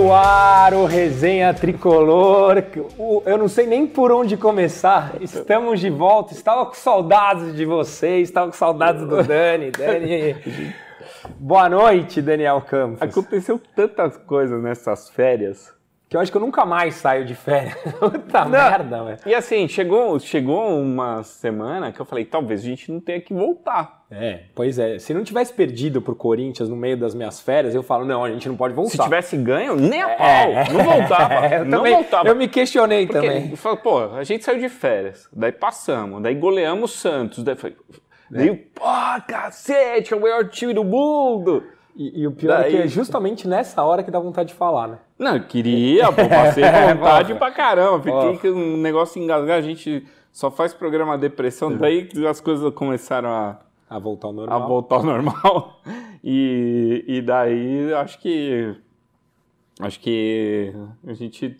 No ar, o Resenha Tricolor. Eu não sei nem por onde começar. Estamos de volta. Estava com saudades de vocês, estava com saudades do Dani. Dani. Boa noite, Daniel Campos. Aconteceu tantas coisas nessas férias. Que eu acho que eu nunca mais saio de férias. Puta merda, velho. E assim, chegou, chegou uma semana que eu falei, talvez a gente não tenha que voltar. É, pois é. Se não tivesse perdido pro Corinthians no meio das minhas férias, eu falo, não, a gente não pode voltar. Se tivesse ganho, nem a pau. É. Não voltava. eu não também, voltava. Eu me questionei Porque também. eu falo, pô, a gente saiu de férias, daí passamos, daí goleamos o Santos, daí foi. Daí, pô, cacete, é o maior time do mundo. E, e o pior é Daí- que é justamente nessa hora que dá vontade de falar, né? Não, eu queria, pô, passei vontade Ó. pra caramba. Fiquei com um negócio engasgar, a gente só faz programa depressão, daí as coisas começaram a, A voltar ao a normal. voltar ao normal. E, e daí acho que acho que a gente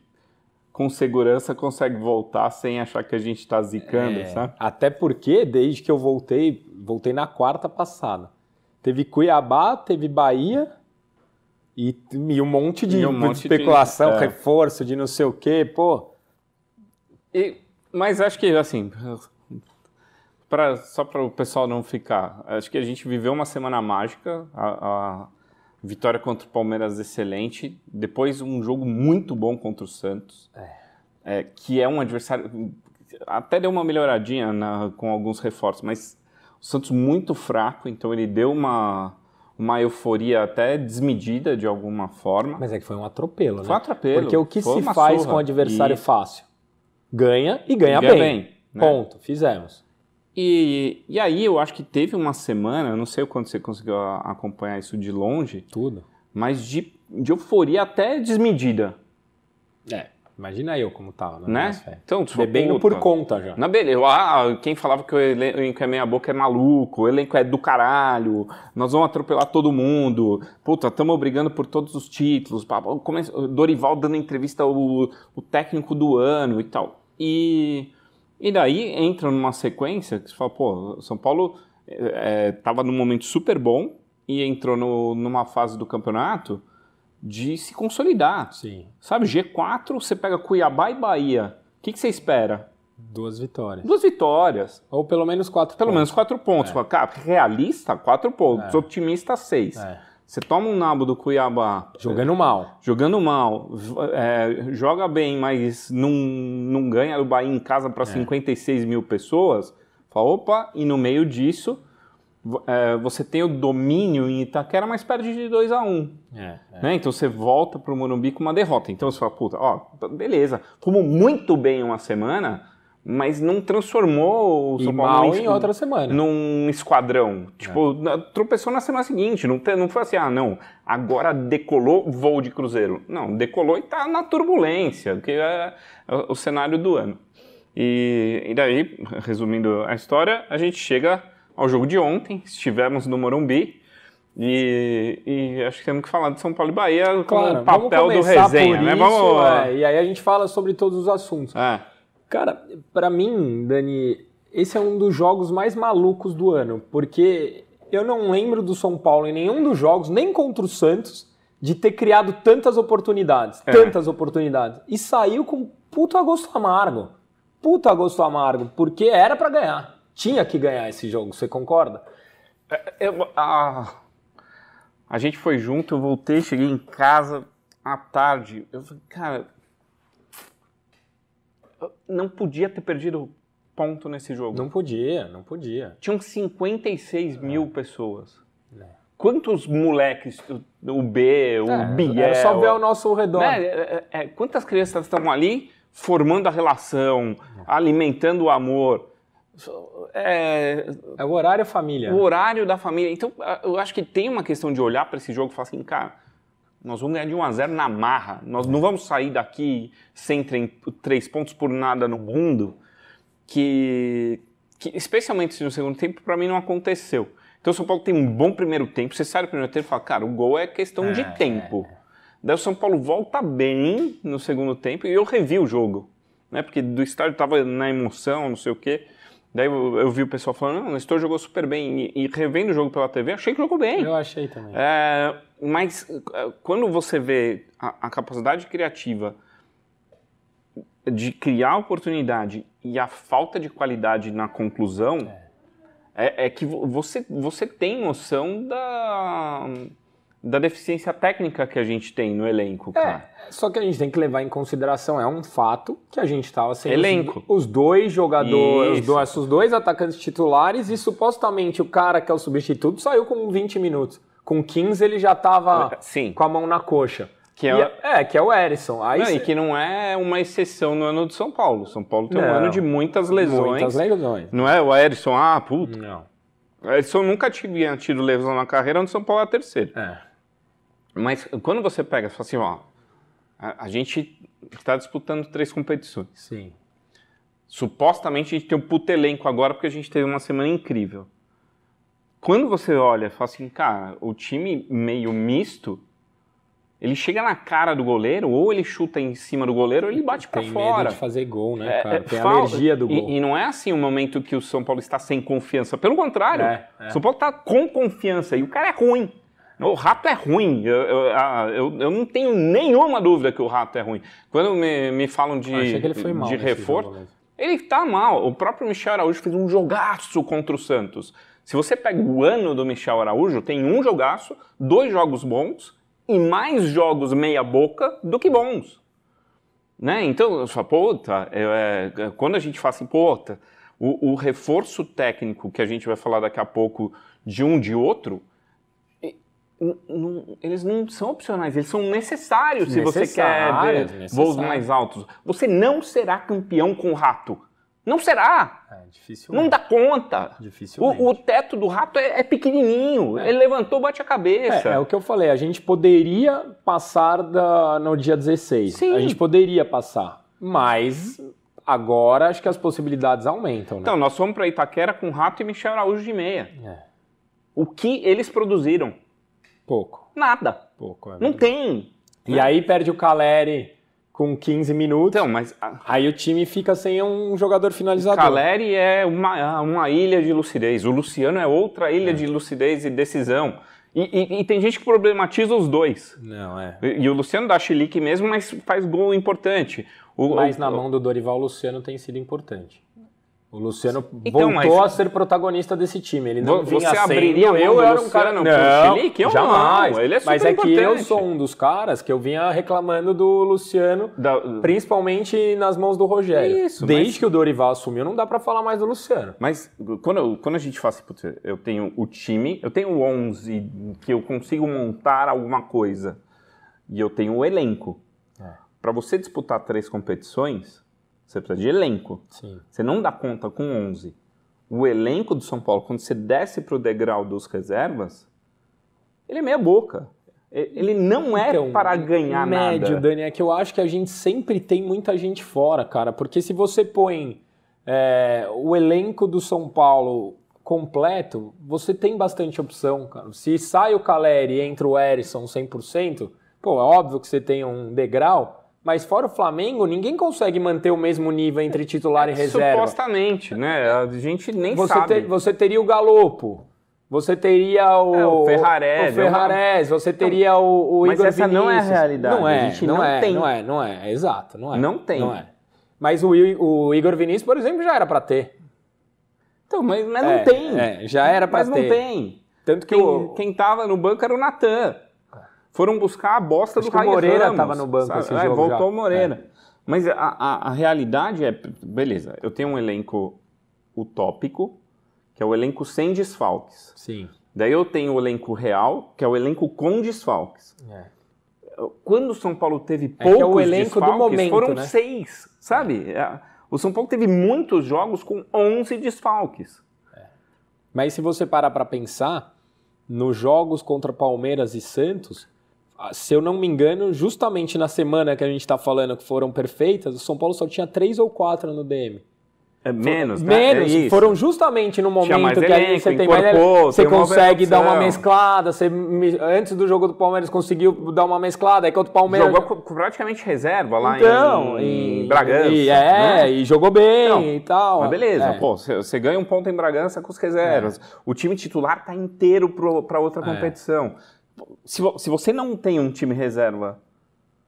com segurança consegue voltar sem achar que a gente tá zicando, É, sabe? Até porque, desde que eu voltei, voltei na quarta passada. Teve Cuiabá, teve Bahia e, e um monte de, um de monte de- especulação, é. reforço de não sei o quê, pô. E- mas acho que assim, pra, só para o pessoal não ficar, acho que a gente viveu uma semana mágica, a, a vitória contra o Palmeiras excelente, depois um jogo muito bom contra o Santos, é, que é um adversário até deu uma melhoradinha na- com alguns reforços, mas o Santos muito fraco, então ele deu uma uma euforia até desmedida de alguma forma. Mas é que foi um atropelo, Foi um né? atropelo. Porque o que se faz com o adversário E- fácil? Ganha e ganha, Ganha bem. bem, né? Ponto, fizemos. E, e aí eu acho que teve uma semana, eu não sei o quanto você conseguiu acompanhar isso de longe, Tudo. mas de, de euforia até desmedida, É, imagina eu como tava, né? férias. Então, tu Bebendo puta, por conta já. Na beleza, ah, quem falava que o elenco é meia boca é maluco, o elenco é do caralho, nós vamos atropelar todo mundo, puta, estamos brigando por todos os títulos, Dorival dando entrevista o, o técnico do ano e tal. E, e daí entra numa sequência que você fala, pô, São Paulo estava num momento super bom e entrou no- numa fase do campeonato de se consolidar. Sim, Sabe, G4, você pega Cuiabá e Bahia. O que, que você espera? duas vitórias. Duas vitórias. Ou pelo menos quatro Pelo pontos. menos quatro pontos. Fala, Cara, realista, quatro pontos. É. Otimista, seis. É. Você toma um nabo do Cuiabá Jogando mal. jogando mal, é, joga bem, mas não, não ganha o Bahia em casa É. para 56 mil pessoas. Fala, opa, e no meio disso, é, você tem o domínio em Itaquera, mas perde de 2 a 1 É, é. né? Então você volta pro Morumbi com uma derrota. Então você fala, puta, ó, beleza, fomos muito bem uma semana, mas não transformou o E São Paulo mal num em esqu- outra semana. num esquadrão. Tipo, na- tropeçou na semana seguinte. Não, te- não foi assim, ah, não, agora decolou voo de cruzeiro. Não, decolou e tá na turbulência, que é, é o cenário do ano. E, e daí, resumindo a história, a gente chega ao jogo de ontem, estivemos no Morumbi. E, e acho que temos que falar de São Paulo e Bahia como Claro, o papel vamos do resenha, por né? isso, Vamos. é, e aí a gente fala sobre todos os assuntos. É. Cara, pra mim, Dani, esse é um dos jogos mais malucos do ano, porque eu não lembro do São Paulo em nenhum dos jogos, nem contra o Santos, de ter criado tantas oportunidades, É. tantas oportunidades, e saiu com puto agosto amargo. Puto agosto amargo, porque era pra ganhar. Tinha que ganhar esse jogo, você concorda? Eu- a, a gente foi junto, eu voltei, cheguei em casa à tarde. Eu falei, cara, eu não podia ter perdido ponto nesse jogo. Não podia, não podia. Tinham 56 mil pessoas. É. Quantos moleques, o, B, o É, Biel... era só ver ao nosso redor. né, é, é, é, quantas crianças estão ali formando a relação, alimentando o amor? É, É o horário família. o horário da família. Então, eu acho que tem uma questão de olhar para esse jogo e falar assim, cara, nós vamos ganhar de 1 a 0 na marra. Nós não vamos sair daqui sem três pontos por nada no mundo. Que, que especialmente no segundo tempo, para mim não aconteceu. Então, o São Paulo tem um bom primeiro tempo. Você sai do primeiro tempo e fala, cara, o gol é questão de É, tempo. Daí o São Paulo volta bem no segundo tempo e eu revi o jogo. Né? Porque do estádio tava na emoção, não sei o quê. Daí eu, eu vi o pessoal falando, não, o Nestor jogou super bem. E, e revendo o jogo pela TV, achei que jogou bem. Eu achei também. É, mas é, quando você vê a, a, capacidade criativa de criar oportunidade e a falta de qualidade na conclusão, é, é, é que você, você tem noção da da deficiência técnica que a gente tem no elenco, é, cara. É, só que a gente tem que levar em consideração, é um fato que a gente estava sem elenco. Os, os dois jogadores, os dois, os dois atacantes titulares e supostamente o cara que é o substituto saiu com 20 minutos. Com 15 ele já estava com a mão na coxa. Que é, é, que é o Erisson. Aí não, cê... E que não é uma exceção no ano de São Paulo. São Paulo tem não, um ano de muitas lesões. Muitas lesões. Não é o Erisson, ah, puta. Não. O Erisson nunca tinha tido lesão na carreira, onde São Paulo é terceiro. É. Mas quando você pega e fala assim, ó, a, a gente está disputando três competições. Sim. Supostamente a gente tem um puto elenco agora porque a gente teve uma semana incrível. Quando você olha e fala assim, cara, o time meio misto, ele chega na cara do goleiro, ou ele chuta em cima do goleiro, ou ele bate para fora. Tem medo de fazer gol, né, é, cara? É, tem a alergia do gol. E, e, não é assim o momento que o São Paulo está sem confiança. Pelo contrário, é, o é. São Paulo está com confiança e o cara é ruim. O rato é ruim. Eu, eu, eu, eu, não tenho nenhuma dúvida que o rato é ruim. Quando me, me falam de, de reforço, ele está mal. O próprio Michel Araújo fez um jogaço contra o Santos. Se você pega o ano do Michel Araújo, tem um jogaço, dois jogos bons e mais jogos meia-boca do que bons. Né? Então, eu falo, puta, é, é, quando a gente fala assim, puta, o, o reforço técnico que a gente vai falar daqui a pouco de um de outro, não, eles não são opcionais, eles são necessários se você quer ver voos mais altos. Você não será campeão com o rato. Não será. É, não dá conta. Dificilmente. O, o teto do rato é, é pequenininho. É. Ele levantou, bate a cabeça. É, é, o que eu falei. A gente poderia passar da, no dia 16. Sim. A gente poderia passar. Mas agora acho que as possibilidades aumentam. Né? Então, nós fomos para Itaquera com Rato e Michel Araújo de meia. É. O que eles produziram? Pouco. Nada. Pouco, é Não tem. E né? aí perde o Caleri com 15 minutos. Então, mas. Aí o time fica sem um jogador finalizador. O Caleri é uma, uma ilha de lucidez. O Luciano é outra ilha é. de lucidez e decisão. E, e, e, tem gente que problematiza os dois. Não, é. E, e o Luciano dá chilique mesmo, mas faz gol importante. O, mas o, na mão do Dorival, o Luciano tem sido importante. O Luciano então, voltou mas... a ser protagonista desse time. Ele não você vinha abriria sendo. Eu era um cara não, Chilique? Eu jamais. Não. Ele é mas é que eu sou um dos caras que eu vinha reclamando do Luciano, da... principalmente nas mãos do Rogério. Isso, Desde mas... que o Dorival assumiu, não dá para falar mais do Luciano. Mas quando, quando a gente fala assim, putz, eu tenho o time, eu tenho 11 que eu consigo montar alguma coisa e eu tenho o elenco. É. Para você disputar três competições, você precisa de elenco. Sim. Você não dá conta com 11. O elenco do São Paulo, quando você desce para o degrau dos reservas, ele é meia boca. Ele não é então, para ganhar médio, nada. Dani, é que eu acho que a gente sempre tem muita gente fora, cara. Porque se você põe é, o elenco do São Paulo completo, você tem bastante opção, cara. Se sai o Caleri e entra o Erisson 100%, pô, é óbvio que você tem um degrau, mas fora o Flamengo, ninguém consegue manter o mesmo nível entre titular e reserva. Supostamente, né? A gente nem você sabe. Ter, você teria o Galopo. Você teria o, é, o Ferrarese, o Ferrarese, você teria o, o mas Igor essa Vinícius. não é a realidade. Não é, não, não é, tem. não é, não é, exato, não é. Não tem. Não é. Mas o, o Igor Vinícius, por exemplo, já era para ter. Então, mas, mas não é, tem. É, já era para ter. Mas não tem. Tanto que quem, o... quem tava no banco era o Natan foram buscar a bosta Acho do Raí Moreira estava no banco sabe? esse é, jogo voltou o Moreira. É. Mas a, a, a, realidade é, beleza, eu tenho um elenco utópico, que é o elenco sem desfalques. Sim. Daí eu tenho o elenco real, que é o elenco com desfalques. É. Quando o São Paulo teve poucos é, é o elenco desfalques, do momento, foram né? seis, sabe? É. O São Paulo teve muitos jogos com 11 desfalques. É. Mas se você parar para pensar, nos jogos contra Palmeiras e Santos, se eu não me engano, justamente na semana que a gente está falando que foram perfeitas, o São Paulo só tinha três ou quatro no DM. É menos, né? Menos, É foram justamente no momento que aí elenco, você tem mais você tem uma consegue dar uma mesclada, você antes do jogo do Palmeiras conseguiu dar uma mesclada, aí contra o Palmeiras Jogou praticamente reserva lá então, em, e, Bragança. e, é, né? e jogou bem Não, e tal. Mas beleza, É. pô, você ganha um ponto em Bragança com as reservas. O time titular tá inteiro para outra É. competição. Se, vo- se você não tem um time reserva,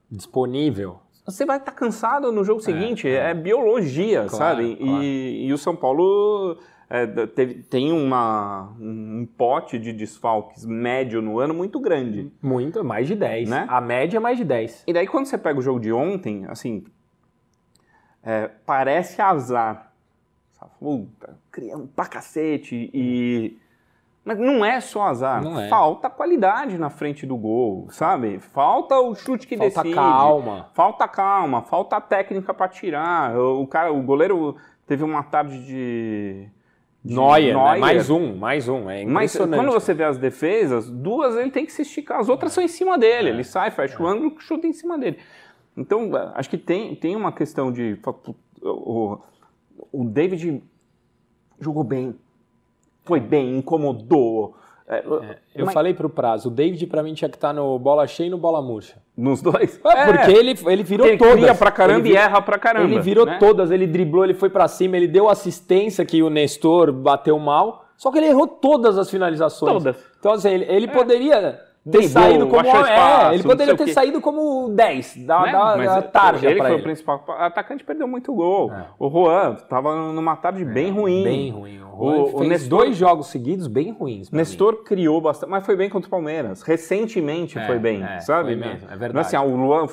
disponível. você vai estar cansado no jogo seguinte. É, biologia, Claro, sabe? claro. E, e o São Paulo é, teve- tem uma, um pote de desfalques médio no ano muito grande. Muito, mais de 10. Né? A média é mais de 10. E daí quando você pega o jogo de ontem, assim, é, parece azar. Puta, criamos pra cacete e... Mas não é só azar. É. Falta qualidade na frente do gol, sabe? Falta o chute que Falta decide. calma. Falta calma, falta técnica pra tirar. O, cara, o goleiro teve uma tarde de... Neuer, né? Mais um, mais um. É Mas quando você vê as defesas, duas ele tem que se esticar, as outras são em cima dele. Ele sai, fecha o ângulo, chuta em cima dele. Então, acho que tem, tem uma questão de. O, o David jogou bem, foi bem, incomodou. É, Eu mas- falei pro prazo, o David pra mim tinha que estar no bola cheia e no bola murcha. Nos dois? É, porque ele, ele virou ele todas. cria pra caramba Ele e vi- erra pra caramba. Ele virou né? todas, ele driblou, ele foi pra cima, ele deu assistência que o Nestor bateu mal, só que ele errou todas as finalizações. Todas. Então, assim, ele, ele poderia ter saído como. É, espaço, ele não poderia ter saído como 10, da, Né? da, Mas da tarja ele foi ele. o principal. Atacante perdeu muito gol. É. O Juan tava numa tarde bem ruim. Bem ruim. O, Juan o Nestor- dois jogos seguidos bem ruins. pra mim. Nestor criou bastante, mas foi bem contra o Palmeiras. Recentemente É, foi bem, é, sabe? foi mesmo, é verdade. Não, Assim, o Luan,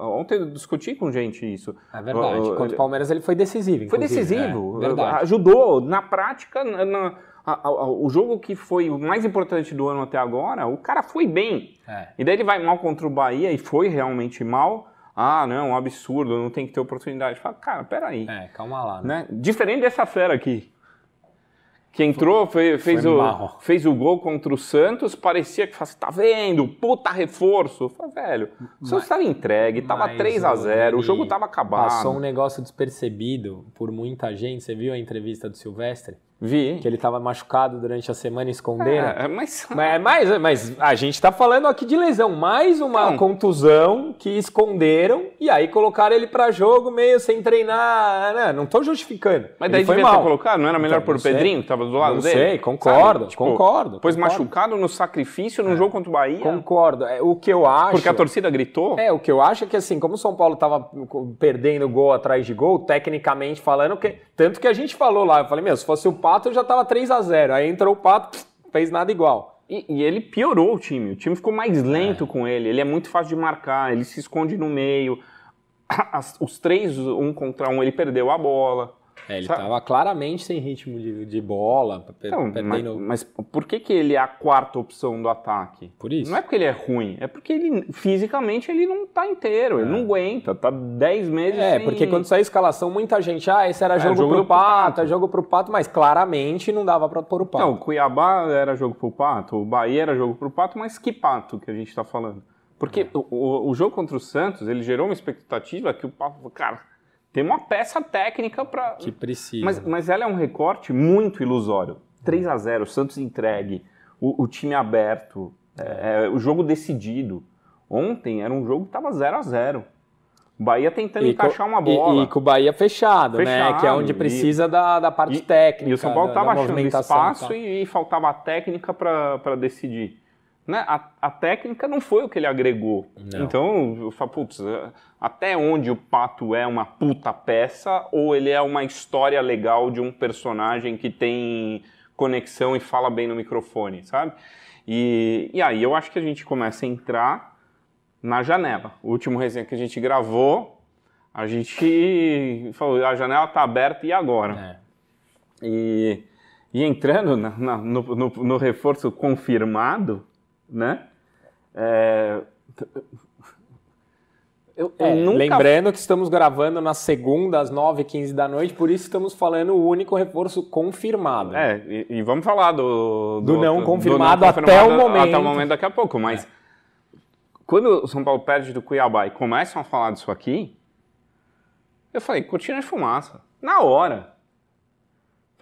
ontem eu discuti com gente isso. É verdade. O- Contra o Palmeiras ele foi decisivo. Foi decisivo, É, verdade. ajudou. Na prática, na- a- a- o jogo que foi o mais importante do ano até agora, o cara foi bem. É. E daí ele vai mal contra o Bahia e foi realmente mal. Ah, não, um absurdo, não tem que ter oportunidade. Fala, cara, peraí. É, calma lá. Né? né? Diferente dessa fera aqui. Que entrou, fe- fez, foi o, mal. fez o gol contra o Santos, parecia que fala, tá vendo? Puta reforço. Falei, velho, o Santos estava entregue, tava Mas 3 a 0 o jogo tava acabado. Passou um negócio despercebido por muita gente. Você viu a entrevista do Silvestre? Vi. Que ele estava machucado durante a semana e escondendo. É, é, mas... Mas, é mas, mas é a gente está falando aqui de lesão. Mais uma contusão que esconderam e aí colocaram ele para jogo meio sem treinar. Né? Não estou justificando. Mas ele daí foi devia mal. ter colocado, não era melhor então, por o Pedrinho que estava do lado não dele? Não sei, concordo, tipo, concordo. Pois concordo. machucado no sacrifício no é. jogo contra o Bahia. Concordo. É, o que eu acho... Porque a torcida gritou? É, o que eu acho é que assim, como o São Paulo estava perdendo gol atrás de gol, tecnicamente falando, que, tanto que a gente falou lá, eu falei, meu, se fosse o Paulo Pato já estava 3 a 0 Aí entrou o Pato, pss, fez nada igual. E, e, ele piorou o time. O time ficou mais lento é. com ele. Ele é muito fácil de marcar, ele se esconde no meio. As, os três, um contra um, ele perdeu a bola. É, ele Sabe? tava claramente sem ritmo de, de bola, Então, mas, mas por que, que ele é a quarta opção do ataque? Por isso. Não é porque ele é ruim, é porque ele fisicamente ele não tá inteiro, ele não aguenta, tá 10 meses É, sem- porque quando saiu a escalação, muita gente, ah, esse era É, jogo, jogo pro do Pato, Pato. é jogo pro Pato, mas claramente não dava pra pôr o Pato. Não, o Cuiabá era jogo pro Pato, o Bahia era jogo pro Pato, mas que Pato que a gente tá falando? Porque o, o- o jogo contra o Santos, ele gerou uma expectativa que o Pato, cara, tem uma peça técnica pra... que precisa. Mas, mas ela é um recorte muito ilusório. 3 a 0 Santos entregue, o, o time aberto, é, é, o jogo decidido. Ontem era um jogo que tava 0 a 0 O Bahia tentando E encaixar uma e- bola. E, com o Bahia fechado, né? Fechado, Que é onde e- precisa da, da parte técnica. E o São Paulo estava achando e espaço e, e faltava a técnica para decidir. Né? A, a técnica não foi o que ele agregou. Não. Então, eu falo, putz, é, até onde o Pato é uma puta peça ou ele é uma história legal de um personagem que tem conexão e fala bem no microfone, sabe? E, e aí eu acho que a gente começa a entrar na janela. O último resenha que a gente gravou, a gente falou, a janela tá aberta e agora? É. E, e entrando na- na- no, no- no reforço confirmado, né? É, eu, eu É, nunca Lembrando que estamos gravando na segunda, às 9h15 da noite, por isso estamos falando o único reforço confirmado. É, e, e vamos falar do, Do não confirmado até o momento. Até o momento daqui a pouco, mas quando o São Paulo perde do Cuiabá e começam a falar disso aqui, eu falei, cortina de fumaça. Na hora.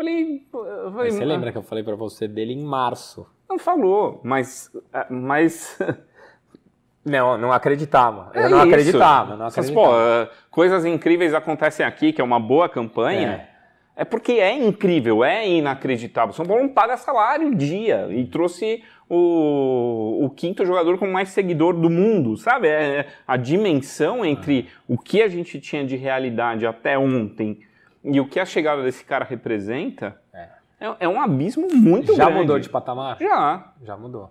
Falei, eu falei, Você "Ah, lembra que eu falei pra você dele em março? Não falou, mas. ah, Mas. Não, não acreditava. Eu É não isso. acreditava, não Mas, acreditava. pô, ah, coisas incríveis acontecem aqui, que é uma boa campanha. É. porque é incrível, é inacreditável. São Paulo não paga salário dia e trouxe o, o quinto jogador com mais seguidor do mundo, sabe? É, a dimensão entre o que a gente tinha de realidade até ontem e o que a chegada desse cara representa É. é, é um abismo muito Já grande. mudou de patamar? Já. Já mudou.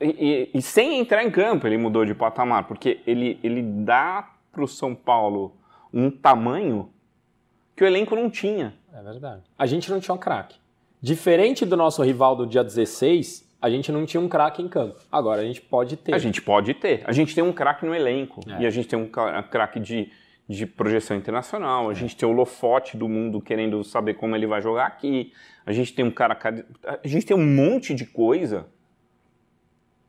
E, e- e sem entrar em campo, ele mudou de patamar, porque ele, ele dá para o São Paulo um tamanho que o elenco não tinha. É verdade. A gente não tinha um craque. Diferente do nosso rival do dia 16, a gente não tinha um craque em campo. Agora a gente pode ter. A gente pode ter. A gente tem um craque no elenco. É. E a gente tem um craque de, de projeção internacional. A gente tem o Lofote do mundo querendo saber como ele vai jogar aqui. A gente tem um cara. A gente tem um monte de coisa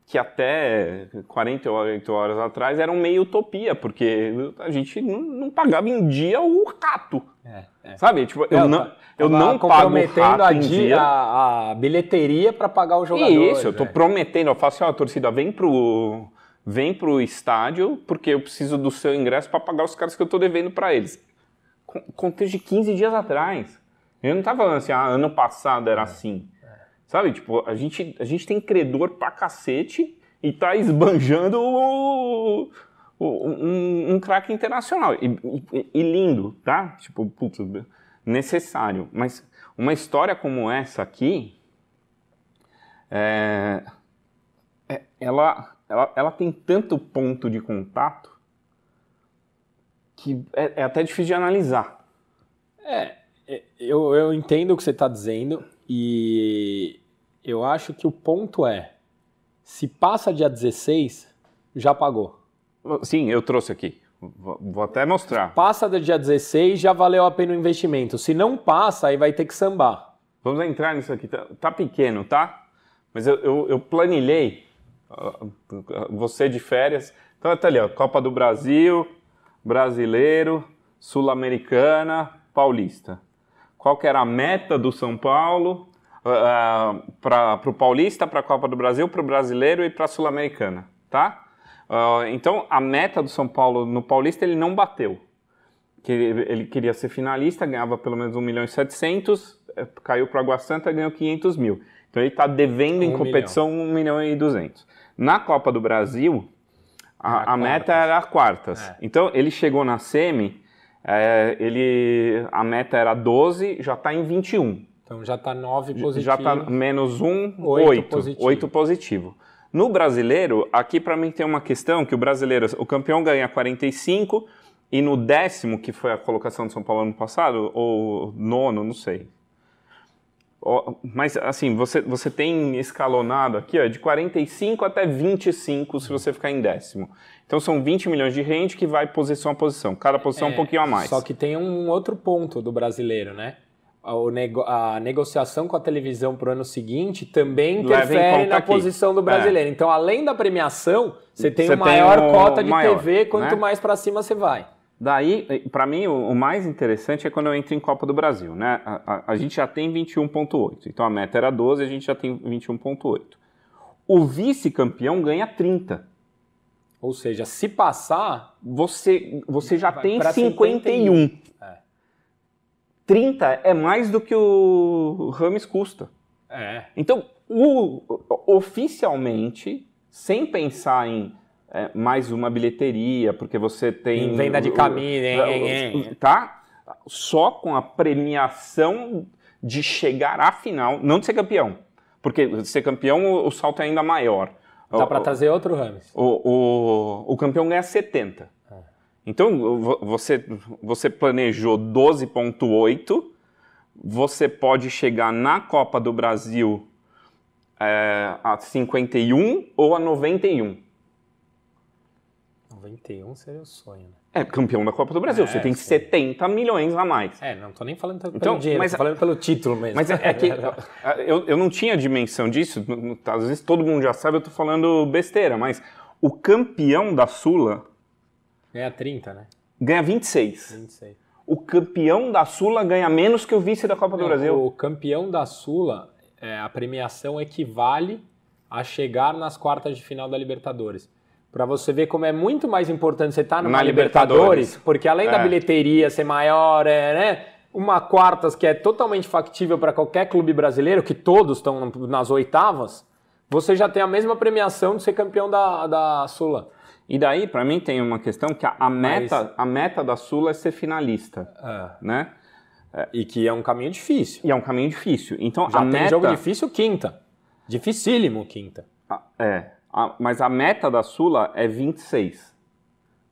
que até 48 horas atrás era um meio utopia, porque a gente não, não pagava em dia o rato. É, é. Sabe? Tipo, eu não, tá- eu não pago o rato a, em di- dia. a- a bilheteria para pagar o jogador. Isso, eu tô é. prometendo, eu faço assim, ó, torcida, vem pro, vem pro estádio, porque eu preciso do seu ingresso para pagar os caras que eu tô devendo para eles. Com- Contexto de 15 dias atrás. Eu não tava falando assim, ah, ano passado É, era assim. Sabe, tipo, a gente, a gente tem credor pra cacete e tá esbanjando o- o- um, um craque internacional. E, e- e lindo, tá? Tipo, putz, necessário. Mas uma história como essa aqui, é, é- ela, ela, ela tem tanto ponto de contato que é, é até difícil de analisar. É, eu, eu entendo o que você está dizendo e eu acho que o ponto é, se passa dia 16, já pagou. Sim, eu trouxe aqui. Vou, vou até mostrar. Passa do dia 16, já valeu a pena o investimento. Se não passa, aí vai ter que sambar. Vamos entrar nisso aqui. Tá, tá pequeno, tá? Mas eu, eu, eu planilhei. Ah, Você de férias. Então tá ali, ó. Copa do Brasil, Brasileiro, Sul-Americana, Paulista. Qual que era a meta do São Paulo para o Paulista, para a Copa do Brasil, para o Brasileiro e para a Sul-Americana, tá? Ah, então a meta do São Paulo no Paulista ele não bateu que ele queria ser finalista, ganhava pelo menos 1 milhão e 700, eh, caiu para a Água Santa, ganhou 500 mil. Então ele está devendo em competição 1 milhão e 200. Na Copa do Brasil, a, a meta era quartas. É. Então ele chegou na semi, eh, ele, a meta era 12, já está em 21. Então já está 9 positivo. Já está menos 1, Oito 8. positivo. 8 positivo. No brasileiro, aqui para mim tem uma questão que o brasileiro, o campeão ganha 45 e no décimo, que foi a colocação do São Paulo ano passado, ou nono, não sei. Mas assim, você, você tem escalonado aqui ó, de 45 até 25 se você ficar em décimo. Então são 20 milhões de rende que vai posição a posição. Cada posição um pouquinho a mais. Só que tem um outro ponto do brasileiro, né? Nego- a negociação com a televisão para o ano seguinte também interfere na aqui. É. posição do brasileiro. Então, além da premiação, você tem Você uma tem maior o cota de maior, TV, quanto né? mais para cima você vai. Daí, para mim, o, mais interessante é quando eu entro em Copa do Brasil, né? A, a- a gente já tem 21,8. Então a meta era 12, a gente já tem 21,8. O vice-campeão ganha 30. Ou seja, se passar, Você, você já tem pra 51. É. 30 é mais do que o Rames custa. é, Então, o- oficialmente, sem pensar em é, mais uma bilheteria, porque você tem. Em venda de camisa, hein. Tá? Só com a premiação de chegar à final, não de ser campeão. Porque ser campeão, o, o salto é ainda maior. dá para trazer outro Rames. o, o, o campeão ganha 70. Então, vo- você, você planejou 12,8, você pode chegar na Copa do Brasil é, a 51 ou a 91. 91 seria o sonho, né? É campeão da Copa do Brasil, É, você tem sim. 70 milhões a mais. É, não tô nem falando pelo Então, dinheiro, mas- tô falando pelo título mesmo. Mas é, é que eu, eu não tinha dimensão disso, às vezes todo mundo já sabe, eu tô falando besteira, mas o campeão da Sula Ganha 30, né? ganha 26. 26. o campeão da Sula ganha menos que o vice da Copa do Brasil. O campeão da Sula, é, a premiação equivale a chegar nas quartas de final da Libertadores. Para você ver como é muito mais importante você estar tá numa Na Libertadores, Libertadores. porque além da É. bilheteria ser maior, é, né? Uma quartas que é totalmente factível para qualquer clube brasileiro, que todos estão nas oitavas, você já tem a mesma premiação de ser campeão da, da Sula. E daí, para mim, tem uma questão que a, a meta, a meta da Sula é ser finalista, né? E que é um caminho difícil. E é um caminho difícil. Então, Já a tem meta... jogo difícil quinta. Dificílimo quinta. É, a- mas a meta da Sula é 26.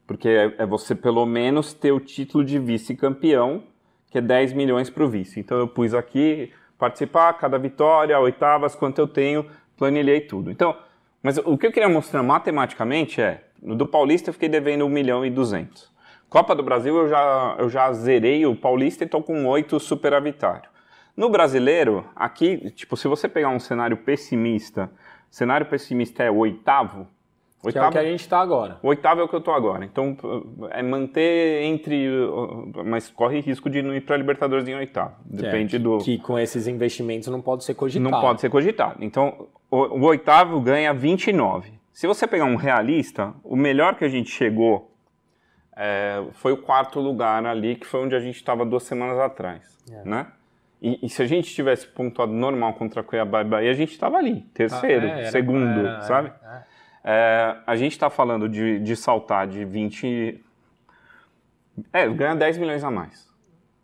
Porque é, é você, pelo menos, ter o título de vice-campeão, que é 10 milhões para o vice. Então, eu pus aqui, participar, cada vitória, oitavas, quanto eu tenho, planilhei tudo. Então, mas o que eu queria mostrar matematicamente é, no do Paulista eu fiquei devendo 1 milhão e 200. Copa do Brasil eu já, eu já zerei o Paulista e estou com 8 superavitário. No brasileiro, aqui, tipo, se você pegar um cenário pessimista, cenário pessimista é o oitavo, Que é o oitavo, que a gente está agora. o oitavo é o que eu tô agora. Então, é manter entre. Mas corre risco de não ir para Libertadores em oitavo. Depende É, do. Que com esses investimentos não pode ser cogitado. Não pode ser cogitado. Então, o, o oitavo ganha 29. Se você pegar um realista, o melhor que a gente chegou é, foi o quarto lugar ali, que foi onde a gente estava duas semanas atrás. É. Né? E, e se a gente tivesse pontuado normal contra Cuiabá e Bahia, a gente estava ali, terceiro, É, era- segundo, era- sabe? é. É, a gente está falando de, de saltar de 20. É, ganha 10 milhões a mais.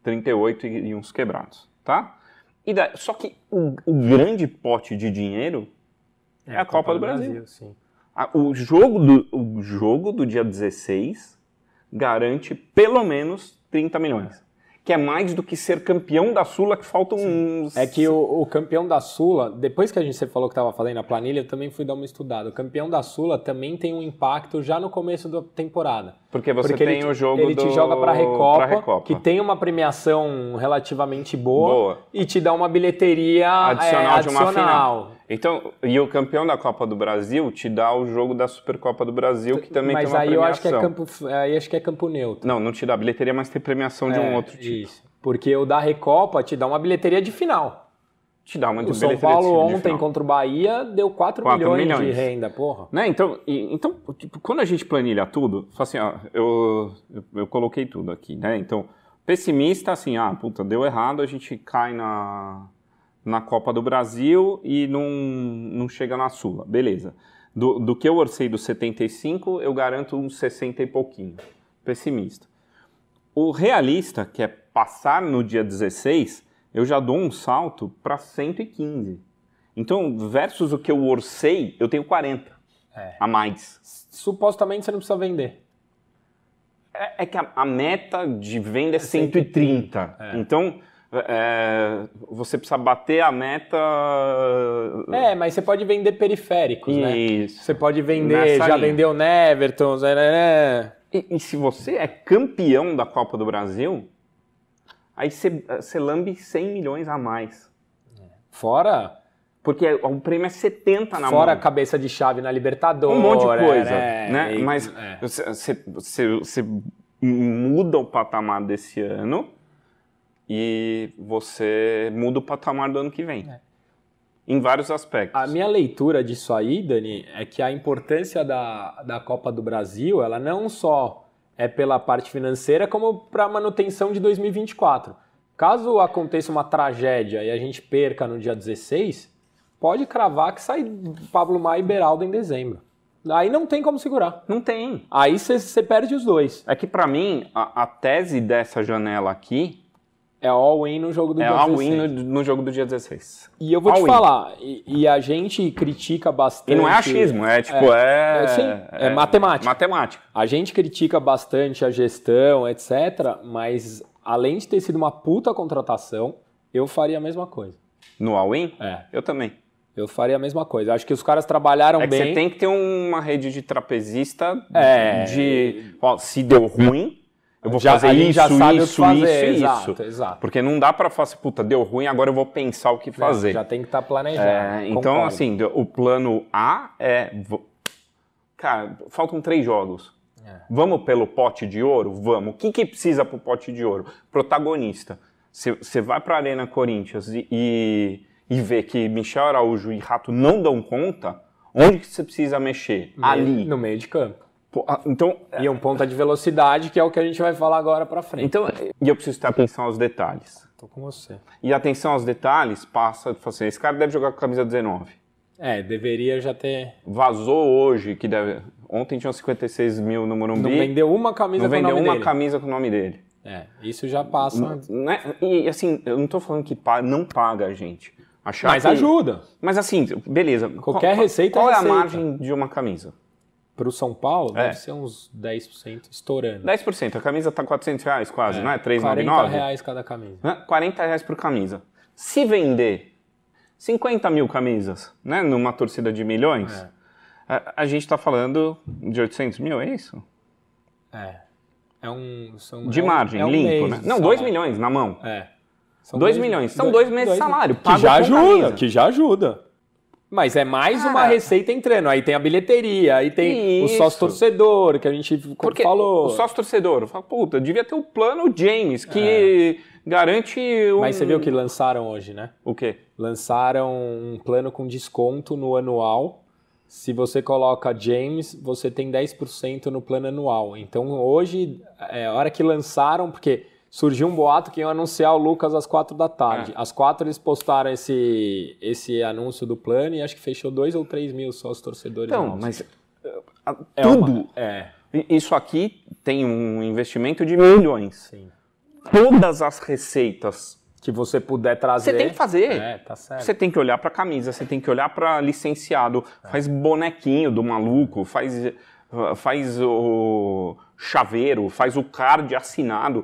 38 e, e uns quebrados, tá? E da- só que o, o grande pote de dinheiro é, a Copa, do Brasil. sim. A- o, jogo do, o jogo do dia 16 garante pelo menos 30 milhões. Que é mais do que ser campeão da Sula, que faltam uns. É que o, o campeão da Sula, depois que a gente você falou que estava fazendo a planilha, eu também fui dar uma estudada. O campeão da Sula também tem um impacto já no começo da temporada. Porque você Porque tem ele, o jogo ele do... te joga para a Recopa, Recopa. que tem uma premiação relativamente boa, Boa. e te dá uma bilheteria adicional é, de uma adicional. final. Então, e o campeão da Copa do Brasil te dá o jogo da Supercopa do Brasil, que também Mas tem uma aí eu acho que é premiação. campo, aí acho que é campo neutro. Não, não te dá bilheteria, mas tem premiação de um É, outro tipo. Isso. Porque o da Recopa te dá uma bilheteria de final. Te dá uma O São Paulo de- de ontem contra o Bahia deu 4, Quatro milhões, de milhões. renda, porra. Né? Então, e- então tipo, quando a gente planilha tudo, assim, ó, eu, eu, eu coloquei tudo aqui, né? Então, pessimista, assim, ah, puta, deu errado, a gente cai na, na Copa do Brasil e não, não chega na Sula. Beleza. Do, do que eu orcei dos 75, eu garanto uns 60 e pouquinho. Pessimista. O realista, que é passar no dia 16, eu já dou um salto para 115. Então, versus o que eu orcei, eu tenho 40 É. a mais. Supostamente você não precisa vender. É, é que a, a meta de venda é 130. Então, é, você precisa bater a meta. É, mas você pode vender periféricos, né? Isso. Você pode vender, Nessa já linha. vendeu Neverton, né, né, né. E, e se você é campeão da Copa do Brasil, aí você, você lambe 100 milhões a mais. Fora, Porque o prêmio é 70 na fora a mão. cabeça de chave na Libertadores. um monte de coisa, é, né? e- Mas é. você, você- você muda o patamar desse ano e você muda o patamar do ano que vem. Em vários aspectos. A minha leitura disso aí, Dani, é que a importância da, da Copa do Brasil, ela não só é pela parte financeira, como para a manutenção de 2024. Caso aconteça uma tragédia e a gente perca no dia 16, pode cravar que sai Pablo Maia e Beraldo em dezembro. Aí não tem como segurar. Não tem. Aí você perde os dois. É que pra mim, a, a tese dessa janela aqui É all-in no jogo do é dia all-in 16. no, no jogo do dia 16. E eu vou te all-in. falar, e, e a gente critica bastante... E não é achismo, é tipo, é... é, sim, é matemática. Matemática. A gente critica bastante a gestão, etc., mas além de ter sido uma puta contratação, eu faria a mesma coisa. No all-in, É, eu também. eu faria a mesma coisa. Acho que os caras trabalharam É bem. você tem que ter uma rede de trapezista É. de... Ó, se deu ruim, eu vou Já- fazer isso, já sabe isso, fazer, isso, exato, isso. exato. Porque não dá pra falar assim, puta, deu ruim, agora eu vou pensar o que fazer. Já tem que estar planejado. É, então, assim, o plano A é. Cara, faltam três jogos. É. Vamos pelo pote de ouro? Vamos. O que, que precisa para o pote de ouro? Protagonista. Você vai para a Arena Corinthians e, e, e vê que Michel Araújo e Rato não dão conta, onde que você precisa mexer? Meio, Ali. No meio de campo. Ah, então, e um ponta de velocidade, que é o que a gente vai falar agora para frente. Então, e eu preciso ter atenção aos detalhes. Tô com você. E atenção aos detalhes passa, assim, esse cara deve jogar com a camisa 19. É, deveria já ter. Vazou hoje que deve. Ontem tinham 56 mil no Morumbi. Não vendeu uma camisa não com o nome dele. Não vendeu uma camisa com o nome dele. É, isso já passa. Não, né? E assim, eu não tô falando que não paga a gente. Achar Mas que... ajuda. Mas assim, beleza. Qualquer qual, receita Qual é, é receita. a margem de uma camisa? Para o São Paulo, é. deve ser uns 10% estourando. 10%. A camisa tá 400 reais quase, é. não é? 3,99? 40 reais cada camisa. Né? 40 reais por camisa. Se vender 50 mil camisas, né? Numa torcida de milhões, é. a, a, gente tá falando de 800 mil, é isso? É. É um... São, de é margem, um, limpo, né? Não, 2 milhões na mão. É. 2 milhões. São 2 meses de salário. Que já ajuda, que já ajuda. Mas é mais uma receita entrando. Aí tem a bilheteria, aí tem Isso. o sócio torcedor, que a gente Porque falou. O sócio torcedor, fala, puta, devia ter o plano James, que é. garante. Um... Mas você viu que lançaram hoje, né? O quê? Lançaram um plano com desconto no anual. Se você coloca James, você tem 10% no plano anual. Então hoje, é a hora que lançaram, porque surgiu um boato que iam anunciar o Lucas às quatro da tarde. É. Às quatro eles postaram esse, esse anúncio do plano e acho que fechou dois ou três mil só os torcedores. Então, novos. mas é tudo. Uma, é. Isso aqui tem um investimento de milhões. Sim. Todas as receitas que você puder trazer. Você tem que fazer. É, tá certo. Você tem que olhar para camisa, você tem que olhar para licenciado, é. faz bonequinho do maluco, faz faz o chaveiro, faz o card assinado.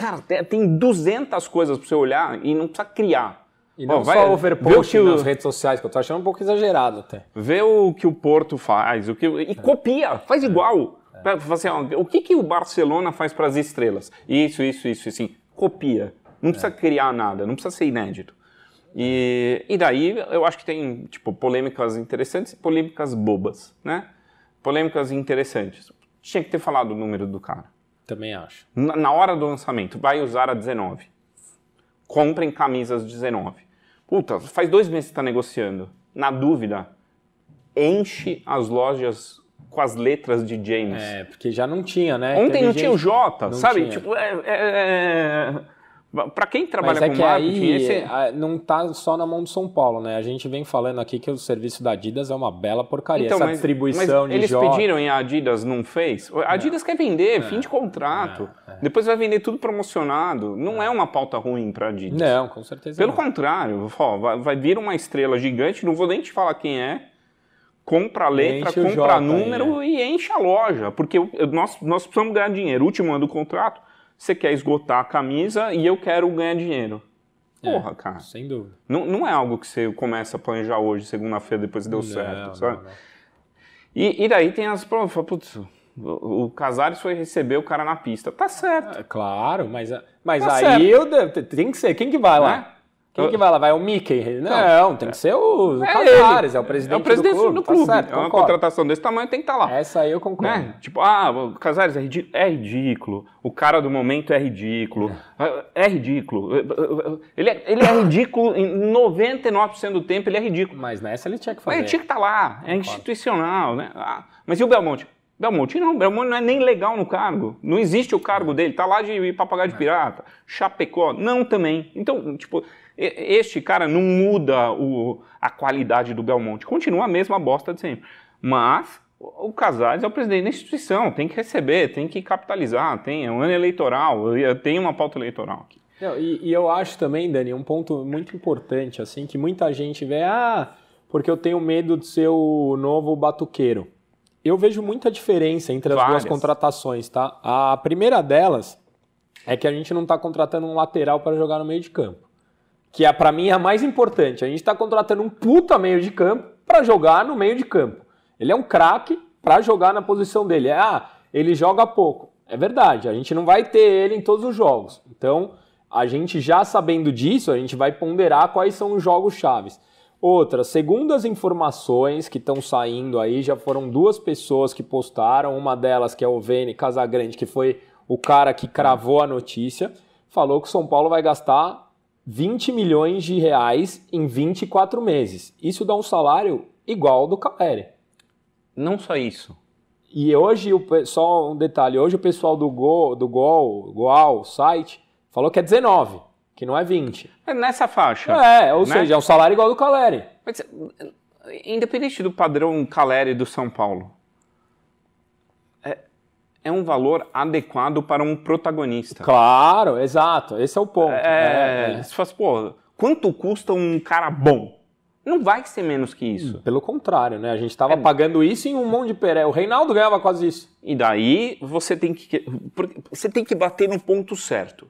Cara, tem 200 coisas para você olhar e não precisa criar. E não Ó, vai, só overpost o... nas redes sociais, que eu tô achando um pouco exagerado até. Vê o que o Porto faz, o que e é. copia, faz igual. É. Assim, ó, o que, que o Barcelona faz para as estrelas? Isso, isso, isso, assim. Copia. Não precisa é. criar nada, não precisa ser inédito. E, e daí eu acho que tem tipo polêmicas interessantes e polêmicas bobas, né? Polêmicas interessantes. Tinha que ter falado o número do cara. Também acho. Na, na hora do lançamento, vai usar a 19. Comprem camisas 19. Puta, faz dois meses que está negociando. Na dúvida, enche as lojas com as letras de James. É, porque já não tinha, né? Ontem Teve não gente... tinha o J, sabe? Tinha. Tipo, é, é, é para quem trabalha Mas é com que marketing, aí, esse... não tá só na mão do São Paulo, né? A gente vem falando aqui que o serviço da Adidas é uma bela porcaria. Então, Essa mas, distribuição mas de eles jogos. pediram e a Adidas não fez. A Adidas quer vender, é. fim de contrato. É. É. Depois vai vender tudo promocionado. Não é, uma pauta ruim para Adidas. Não, com certeza Pelo não. contrário, ó, vai, vai vir uma estrela gigante, não vou nem te falar quem é. Compra a letra, compra número aí, e enche a loja. Porque nós, nós precisamos ganhar dinheiro. Último ano do contrato você quer esgotar a camisa e eu quero ganhar dinheiro. Porra, é, cara. Sem dúvida. Não, não é algo que você começa a planejar hoje, segunda-feira, depois deu não, certo, sabe? Não, não. E, e daí tem as provas. Putz, o, o Casares foi receber o cara na pista. Tá certo. É, claro, mas, mas Tá aí eu, tem que ser. Quem que vai lá? Quem que vai lá? Vai o Mickey? Não, tem que ser o É Casares, ele. é o presidente, É o presidente do clube. do Tá clube. certo, é uma concordo. contratação desse tamanho tem que estar lá. Essa aí eu concordo. Né? Tipo, ah, o Casares é ridículo. É ridículo. O cara do momento é ridículo. É, ridículo. Ele é, ele é ridículo em 99% do tempo, ele é ridículo. Mas nessa ele tinha que Mas fazer. ele tinha que estar lá. É institucional, né? Ah, mas e o Belmonte? Belmonte não, Belmonte não é nem legal no cargo. Não existe o cargo dele, tá lá de papagaio de pirata. Chapecó, não também. Então, tipo, este cara não muda o, a qualidade do Belmonte. Continua a mesma bosta de sempre. Mas o Casares é o presidente da instituição, tem que receber, tem que capitalizar, tem é um ano eleitoral, tem uma pauta eleitoral aqui. Não, e, e, eu acho também, Dani, um ponto muito importante, assim, que muita gente vê, ah, porque eu tenho medo de ser o novo batuqueiro. Eu vejo muita diferença entre as Várias. duas contratações, tá? A primeira delas é que a gente não está contratando um lateral para jogar no meio de campo. Que é, para mim, é a mais importante. A gente está contratando um puta meio de campo para jogar no meio de campo. Ele é um craque para jogar na posição dele. Ah, ele joga pouco. É verdade, a gente não vai ter ele em todos os jogos. Então, a gente já sabendo disso, a gente vai ponderar quais são os jogos chaves. Outra, segundo as informações que estão saindo aí, já foram duas pessoas que postaram, uma delas que é o Vene Casagrande, que foi o cara que cravou a notícia, falou que o São Paulo vai gastar 20 milhões de reais em 24 meses. Isso dá um salário igual ao do Caleri. Não só isso. E hoje, só um detalhe, hoje o pessoal do Gol, do Gol, Goal, site, falou que é 19 que não é 20. É nessa faixa. É, ou né? seja, é um salário igual ao do Caleri. Mas, independente do padrão Caleri do São Paulo, é um valor adequado para um protagonista. Claro, exato. Esse é o ponto. É, é, é. Você fala, pô, quanto custa um cara bom? Não vai ser menos que isso. Pelo contrário, né? A gente estava é. pagando isso em um monte de peré. O Reinaldo ganhava quase isso. E daí você tem que você tem que bater no ponto certo.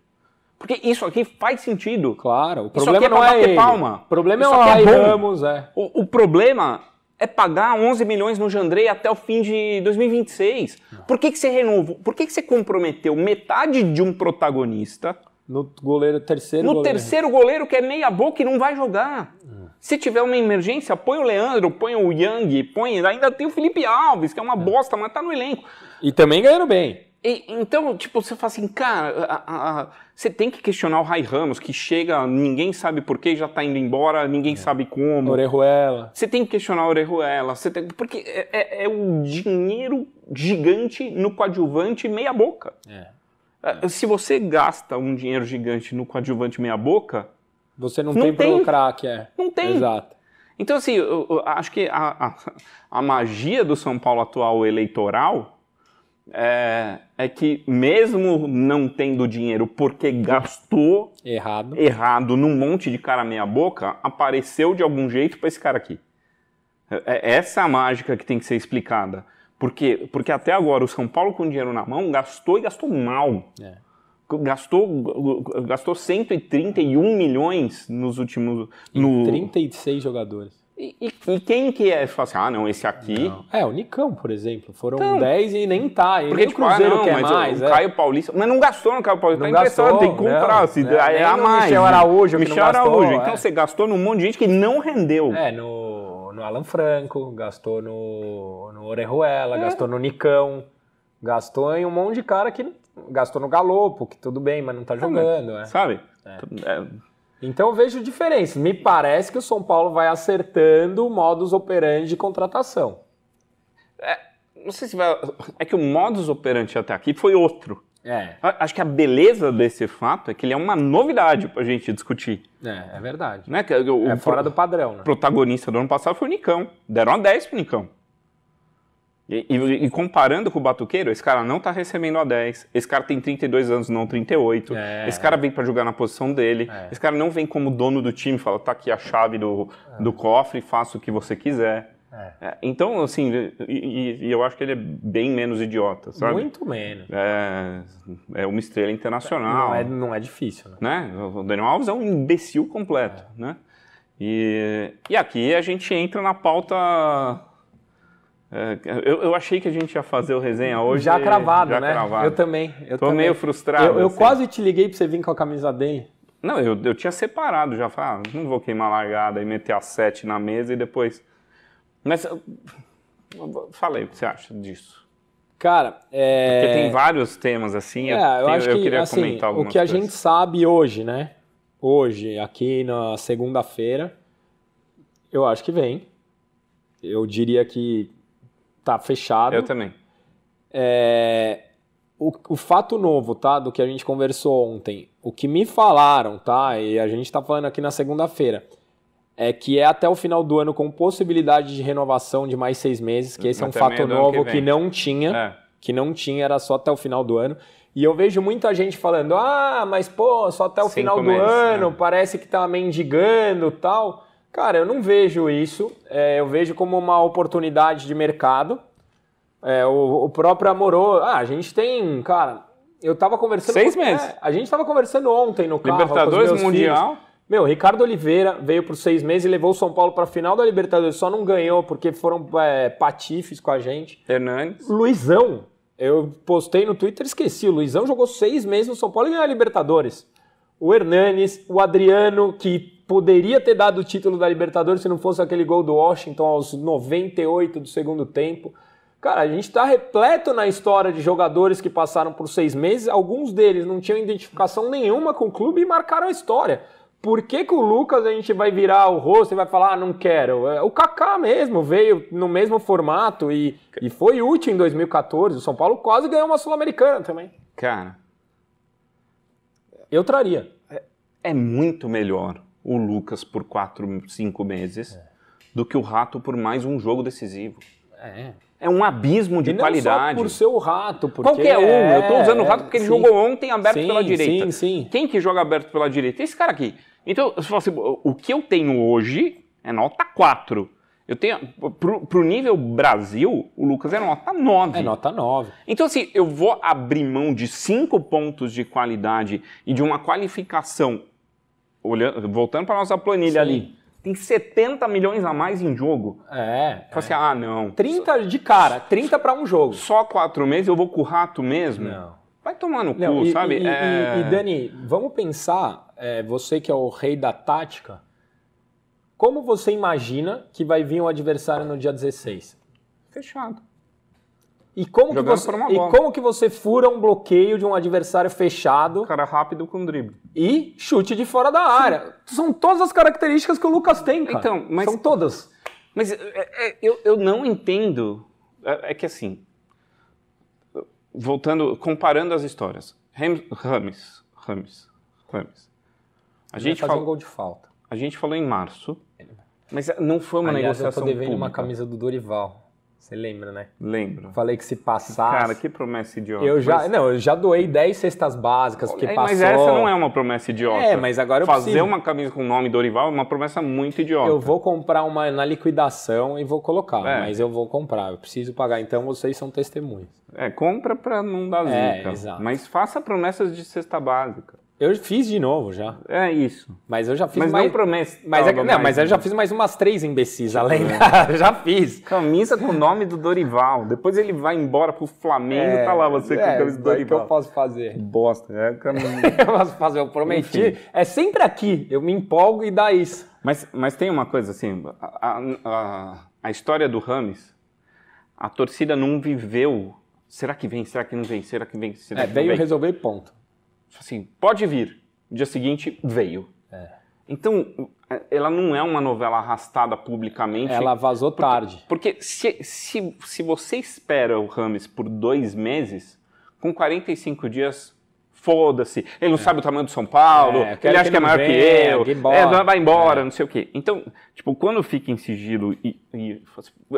Porque isso aqui faz sentido. Claro, o problema é não é ele. palma. O problema isso é o é Ramos, é. O, o, problema é pagar 11 milhões no Jandrei até o fim de 2026. Por que, que você renovou? Por que, que você comprometeu metade de um protagonista no goleiro terceiro no goleiro. terceiro goleiro que é meia boca e não vai jogar? Se tiver uma emergência, põe o Leandro, põe o Yang, põe. Ainda tem o Felipe Alves, que é uma bosta, mas tá no elenco. E também ganhando bem. E, então, tipo, você fala assim, cara, a, a, você tem que questionar o Rai Ramos, que chega, ninguém sabe por que já tá indo embora, ninguém é. sabe como. Orejuela. Você tem que questionar a Orejuela, você tem, porque é, é, é um dinheiro gigante no coadjuvante meia boca. É. é. Se você gasta um dinheiro gigante no coadjuvante meia boca... Você não, não tem, tem craque, é. Não tem. Exato. Então, assim, eu, eu acho que a, a, a magia do São Paulo atual eleitoral é, é que mesmo não tendo dinheiro porque gastou errado, errado num monte de cara meia boca, apareceu de algum jeito para esse cara aqui. É, é essa a mágica que tem que ser explicada. Por quê? Porque até agora o São Paulo com dinheiro na mão gastou e gastou mal. É. Gastou, gastou 131 milhões nos últimos. No... 36 jogadores. E, e, quem que é? Fala assim, ah, não, esse aqui. Não. É, o Nicão, por exemplo. Foram então, 10 e nem tá. E porque, nem tipo, o Cruzeiro ah, não, quer mais. O, é. Caio Paulista. Mas não gastou no Caio Paulista. Não tá gastou, tem que comprar. Não, se, é, é a mais. Michel Araújo, Michel não gastou, Araújo. Então é. você gastou num monte de gente que não rendeu. É, no, no Alan Franco, gastou no, no Orejuela, é. gastou no Nicão, gastou em um monte de cara que. Gastou no Galopo, que tudo bem, mas não tá jogando. É. Sabe? É. Então eu vejo diferença. Me parece que o São Paulo vai acertando o modus operandi de contratação. É, não sei se vai. É que o modus operandi até aqui foi outro. É. Acho que a beleza desse fato é que ele é uma novidade para a gente discutir. É, é verdade. Né? O, é fora do padrão. Né? O protagonista do ano passado foi o Nicão. Deram a 10 pro Nicão. E, e, e, comparando com o Batuqueiro, esse cara não tá recebendo a 10. Esse cara tem 32 anos, não 38. É, esse cara vem para jogar na posição dele. É. Esse cara não vem como dono do time, fala, tá aqui a chave do, é. do cofre, faça o que você quiser. É. É, então, assim, e, e, eu acho que ele é bem menos idiota, sabe? Muito menos. É, é uma estrela internacional. Não é, não é difícil, né? né? O Daniel Alves é um imbecil completo, né? E, e aqui a gente entra na pauta é, eu, eu, achei que a gente ia fazer o resenha hoje. Já cravado, já né? Cravado. Eu também. Eu Tô também. meio frustrado. Eu, eu assim. quase te liguei pra você vir com a camisa dele. Não, eu, eu tinha separado já. Falei, ah, não vou queimar a largada e meter a sete na mesa e depois. Mas. Falei, o que você acha disso? Cara, é. Porque tem vários temas assim. É, eu, eu acho que, queria assim, comentar algumas O que a coisas. gente sabe hoje, né? Hoje, aqui na segunda-feira, eu acho que vem. Eu diria que tá fechado. Eu também. É, o, o, fato novo, tá, do que a gente conversou ontem, o que me falaram, tá, e a gente tá falando aqui na segunda-feira, é que é até o final do ano com possibilidade de renovação de mais seis meses, que esse é um fato novo que, que, não tinha, é. que não tinha, era só até o final do ano. E eu vejo muita gente falando, ah, mas pô, só até o Cinco final do meses, ano, né? parece que tá mendigando tal. Cara, eu não vejo isso. É, eu vejo como uma oportunidade de mercado. É, o, o, próprio Amorô. Ah, a gente tem, cara. Eu tava conversando. Seis com, meses. É, a gente tava conversando ontem no carro. Libertadores Mundial. Filhos. Meu, Ricardo Oliveira veio por seis meses e levou o São Paulo para a final da Libertadores. Só não ganhou porque foram é, patifes com a gente. Hernandes. Luizão. Eu postei no Twitter esqueci. O Luizão jogou seis meses no São Paulo e ganhou a Libertadores. O Hernanes, o Adriano, que poderia ter dado o título da Libertadores se não fosse aquele gol do Washington aos 98 do segundo tempo. Cara, a gente está repleto na história de jogadores que passaram por seis meses, alguns deles não tinham identificação nenhuma com o clube e marcaram a história. Por que, que o Lucas a gente vai virar o rosto e vai falar, ah, não quero? É, o Kaká mesmo veio no mesmo formato e, e foi útil em 2014. O São Paulo quase ganhou uma Sul-Americana também. Cara, eu traria. É, é muito melhor o Lucas por quatro, cinco meses é. do que o Rato por mais um jogo decisivo. É. É um abismo de e não qualidade. Só por ser o rato, porque Qualquer um. É, eu estou usando o rato porque ele sim. jogou ontem aberto sim, pela direita. Sim, sim. Quem que joga aberto pela direita? Esse cara aqui. Então, assim, o que eu tenho hoje é nota 4. Eu tenho. Pro, pro nível Brasil, o Lucas é nota 9. É nota 9. Então, assim, eu vou abrir mão de 5 pontos de qualidade e de uma qualificação. Olhando, voltando para nossa planilha Sim. ali tem 70 milhões a mais em jogo. É. Fala assim, ah, não. 30 de cara, 30 para um jogo. Só quatro meses eu vou com o rato mesmo? Não. Vai tomar no não, cu, e, sabe? E, é... e, e, Dani, vamos pensar, é, você que é o rei da tática, como você imagina que vai vir um adversário no dia 16? Fechado. E como, que você, e como que você fura um bloqueio de um adversário fechado? Cara rápido com drible. E chute de fora da área. Sim. São todas as características que o Lucas tem, cara. Então, mas, São todas. Mas é, é, eu, eu não entendo. É, é, que assim. Voltando, comparando as histórias. Rames. Rames. Rames. A gente falou um gol de falta. A gente falou em março. Mas não foi uma Aliás, negociação. Eu tô devendo pública. uma camisa do Dorival. Você lembra, né? Lembro. Falei que se passasse. Cara, que promessa idiota. Eu já, mas... não, eu já doei 10 cestas básicas, porque é, passou. Mas essa não é uma promessa idiota. É, mas agora eu Fazer preciso... uma camisa com o nome Dorival é uma promessa muito idiota. Eu vou comprar uma na liquidação e vou colocar, é. mas eu vou comprar. Eu preciso pagar, então vocês são testemunhas. É, compra pra não dar é, zica. Exato. Mas faça promessas de cesta básica. Eu fiz de novo já. É isso. Mas eu já fiz mas mais. Não promessa. Mas, é, não, mais, mas eu já fiz mais umas três imbecis além. Da... já fiz. Camisa com o nome do Dorival. Depois ele vai embora pro Flamengo e é, tá lá você com a camisa do Dorival. O que eu posso fazer? Bosta. É camisa. eu posso fazer, eu prometi. Enfim. É sempre aqui. Eu me empolgo e dá isso. Mas, mas tem uma coisa assim: a, a, a história do Rames, a torcida não viveu. Será que vem? Será que não vem? Será que vem? Será é, que veio vem? resolver ponto. Assim, pode vir. No dia seguinte, veio. É. Então, ela não é uma novela arrastada publicamente. Ela vazou porque, tarde. Porque se, se, se você espera o Rames por dois meses, com 45 dias, foda-se. Ele não é. sabe o tamanho do São Paulo, é, ele acha que, que é maior vem, que eu, é, vai embora, é. não sei o quê. Então, tipo, quando fica em sigilo e, e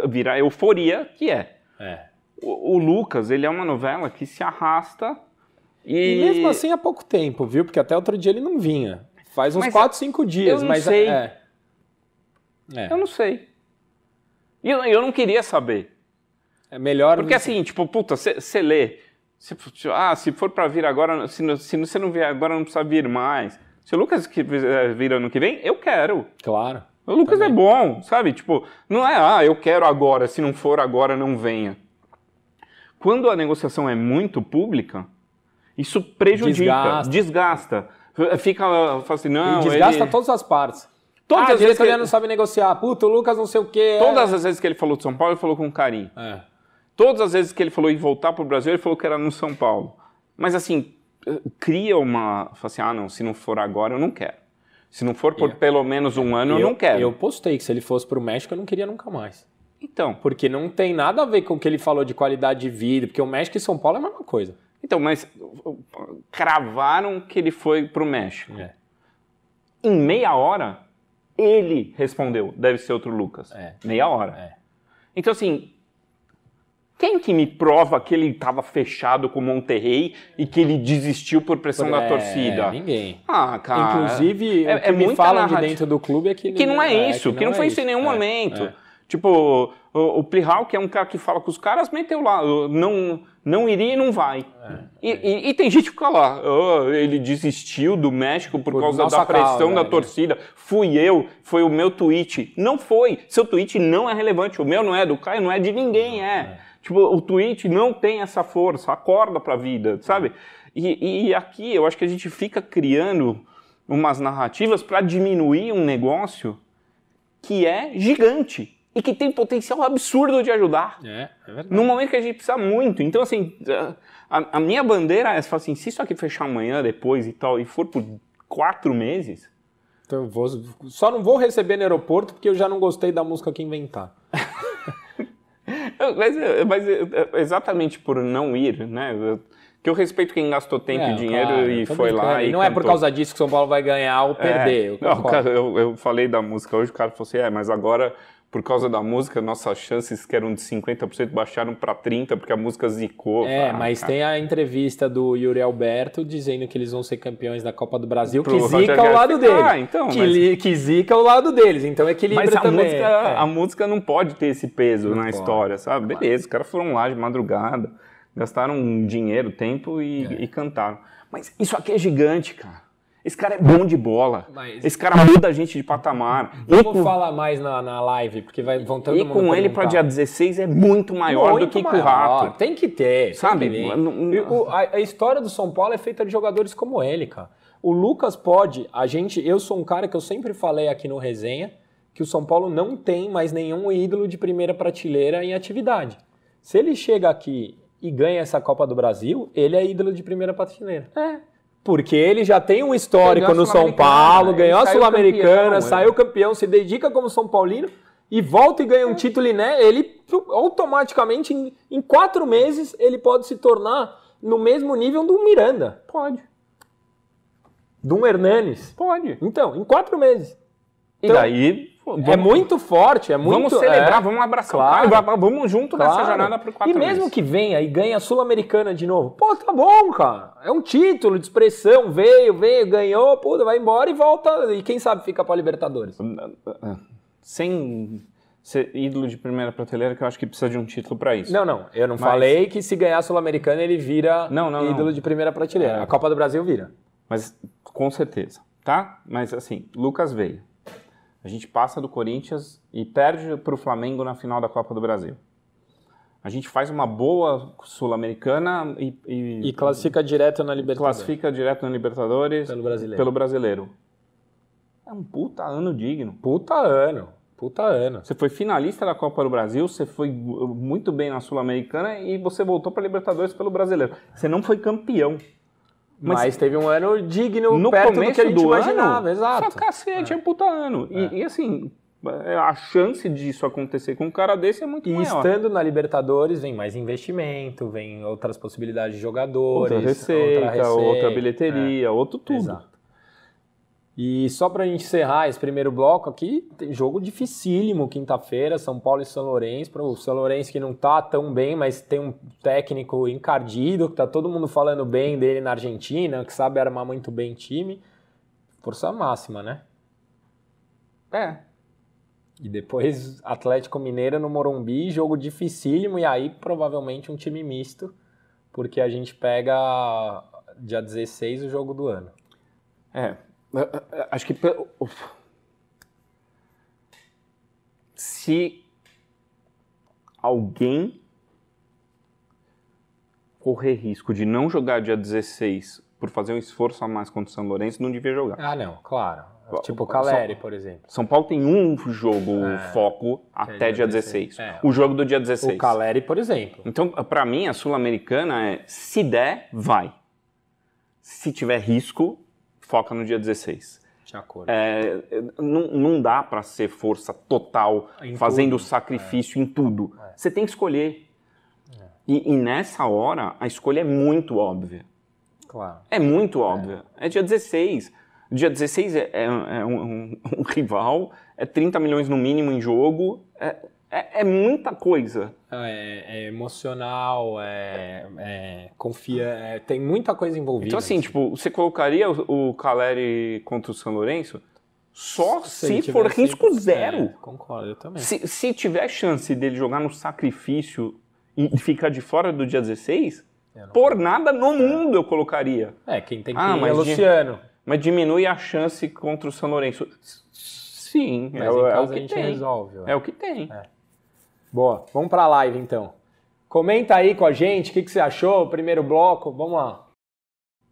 virar euforia, que é. é. O, o Lucas, ele é uma novela que se arrasta e... e... mesmo assim há pouco tempo, viu? Porque até outro dia ele não vinha. Faz uns 4, 5 dias. Eu não mas sei. É... É. Eu não sei. E eu, eu, não queria saber. É melhor. Porque assim, tipo, puta, você lê. Cê, ah, se for para vir agora, se, se você não vier agora, não precisa vir mais. Se o Lucas vir ano que vem, eu quero. Claro. O Lucas também. é bom, sabe? Tipo, não é, ah, eu quero agora, se não for agora, não venha. Quando a negociação é muito pública, isso prejudica, desgasta. desgasta. Fica assim, não. E desgasta ele... todas as partes. Todas ah, as vezes que ele não sabe negociar. Puta, o Lucas não sei o quê. Todas é... as vezes que ele falou de São Paulo, ele falou com carinho. É. Todas as vezes que ele falou em voltar para o Brasil, ele falou que era no São Paulo. Mas assim, cria uma. Fala assim, ah, não, se não for agora, eu não quero. Se não for por yeah. pelo menos um ano, eu, eu, não quero. Eu postei que se ele fosse para o México, eu não queria nunca mais. Então. Porque não tem nada a ver com o que ele falou de qualidade de vida, porque o México e São Paulo é a mesma coisa. Então, mas cravaram que ele foi para o México. É. Em meia hora, ele respondeu, deve ser outro Lucas. É. Meia hora. É. Então, assim, quem que me prova que ele estava fechado com o Monterrey e que ele desistiu por pressão por, da torcida? Ninguém. Ah, cara. Inclusive, é, o que é me falam de dentro do clube é que... Que não é, isso, que, que, não, foi isso em nenhum momento. Tipo, o, o Plihal, que é um cara que fala com os caras, meteu lá, não, não iria e não vai. É, e, e, e, tem gente que fica lá, oh, ele desistiu do México por, por causa da pressão da né? torcida. Fui eu, foi o meu tweet. Não foi. Seu tweet não é relevante. O meu não é, do Caio não é, de ninguém é. é. Tipo, o tweet não tem essa força, acorda pra vida, sabe? E, e aqui eu acho que a gente fica criando umas narrativas para diminuir um negócio que é gigante e que tem potencial absurdo de ajudar. É, é verdade. No momento que a gente precisa muito. Então, assim, a, a minha bandeira é assim: se isso aqui fechar amanhã, depois e tal, e for por quatro meses. Então eu vou, só não vou receber no aeroporto porque eu já não gostei da música que inventar. mas, mas exatamente por não ir, né? Que eu respeito quem gastou tempo é, e dinheiro claro, e foi lá. E não cantou. é por causa disso que São Paulo vai ganhar ou perder. É, eu, não, cara, eu, eu, falei da música hoje, o cara falou assim: é, mas agora por causa da música, nossas chances que eram de 50% baixaram para 30% porque a música zicou. É, ah, mas cara. tem a entrevista do Yuri Alberto dizendo que eles vão ser campeões da Copa do Brasil, Pro que zica ao lado dele. Ah, então, que, mas... que zica ao lado deles, então equilibra mas a também. Música, é. A música não pode ter esse peso não na pode. história, sabe? Beleza, os caras foram lá de madrugada, gastaram dinheiro, tempo e, é. e cantaram. Mas isso aqui é gigante, cara. Esse cara é bom de bola. Mas... Esse cara muda a gente de patamar. Vamos com... falar mais na, na live, porque vai, vão todo E com ele para dia 16 é muito maior muito do que maior. com o Rato. Tem que ter, sabe? O, a, a, história do São Paulo é feita de jogadores como ele, cara. O Lucas pode, a gente, eu sou um cara que eu sempre falei aqui no resenha, que o São Paulo não tem mais nenhum ídolo de primeira prateleira em atividade. Se ele chega aqui e ganha essa Copa do Brasil, ele é ídolo de primeira prateleira. É. Porque ele já tem um histórico no São Paulo, ganhou a Sul-Americana, saiu campeão, se dedica como São Paulino e volta e ganha um título, né? Ele automaticamente, em, em, quatro meses, ele pode se tornar no mesmo nível do Miranda. Pode. Do Hernanes. Pode. Então, em quatro meses. Então, e daí Vamos, é muito forte, é muito. Vamos celebrar, é, vamos abraçar claro, cara, vamos junto claro. nessa jornada para quatro E mesmo meses. que venha e ganhe a Sul-Americana de novo, pô, tá bom, cara. É um título de expressão, veio, veio, ganhou, pô, vai embora e volta. E quem sabe fica para Libertadores. Sem ser ídolo de primeira prateleira, que eu acho que precisa de um título para isso. Não, não. Eu não Mas... falei que se ganhar a Sul-Americana ele vira não, não, ídolo não. de primeira prateleira. É. A Copa do Brasil vira. Mas com certeza, tá? Mas assim, Lucas veio a gente passa do Corinthians e perde para o Flamengo na final da Copa do Brasil. A gente faz uma boa Sul-Americana e, e, e, classifica direto na Libertadores. Classifica direto na Libertadores pelo brasileiro. pelo brasileiro. É um puta ano digno. Puta ano. Puta ano. Você foi finalista da Copa do Brasil, você foi muito bem na Sul-Americana e você voltou para Libertadores pelo brasileiro. Você não foi campeão. Mas, mas, teve um ano digno no perto do que a gente do imaginava, ano, exato. Só cacete, é, é puta ano. É. E, e, assim, a chance disso acontecer com um cara desse é muito e maior. E estando na Libertadores, vem mais investimento, vem outras possibilidades de jogadores. Outra receita, outra, receita, outra bilheteria, é. outro tudo. Exato. E só para encerrar esse primeiro bloco aqui, tem jogo dificílimo quinta-feira, São Paulo e São Lourenço. Para o São Lourenço que não tá tão bem, mas tem um técnico encardido, que tá todo mundo falando bem dele na Argentina, que sabe armar muito bem time. Força máxima, né? É. E depois Atlético Mineiro no Morumbi, jogo dificílimo, e aí provavelmente um time misto, porque a gente pega dia 16 o jogo do ano. É, Acho que se alguém correr risco de não jogar dia 16 por fazer um esforço a mais contra o São Lourenço, não devia jogar. Ah, não, claro. Tipo o Caleri, por exemplo. São Paulo tem um jogo é, foco até dia 16. 16. É, o jogo do dia 16. O Caleri, por exemplo. Então, para mim, a Sul-Americana é se der, vai. Se tiver risco, foca no dia 16. De acordo. É, não, não dá para ser força total, em fazendo tudo. sacrifício é. em tudo. É. Você tem que escolher. É. E, e, nessa hora, a escolha é muito óbvia. Claro. É muito óbvia. É, dia 16. Dia 16 é, é, é um, um, um, rival, é 30 milhões no mínimo em jogo. É, é, é muita coisa. É, é emocional, é, é confia, é, tem muita coisa envolvida. Então, assim, tipo, você colocaria o, o Caleri contra o São Lourenço só se, se for risco zero. É, concordo, eu também. Se, se tiver chance dele jogar no sacrifício e ficar de fora do dia 16, por nada no mundo eu colocaria. É, quem tem que ah, ir é Luciano. Mas diminui a chance contra o São Lourenço. Sim, mas é, é o que tem. Resolve, é o que tem. É. Boa, vamos para a live então. Comenta aí com a gente o que, que você achou, primeiro bloco, vamos lá.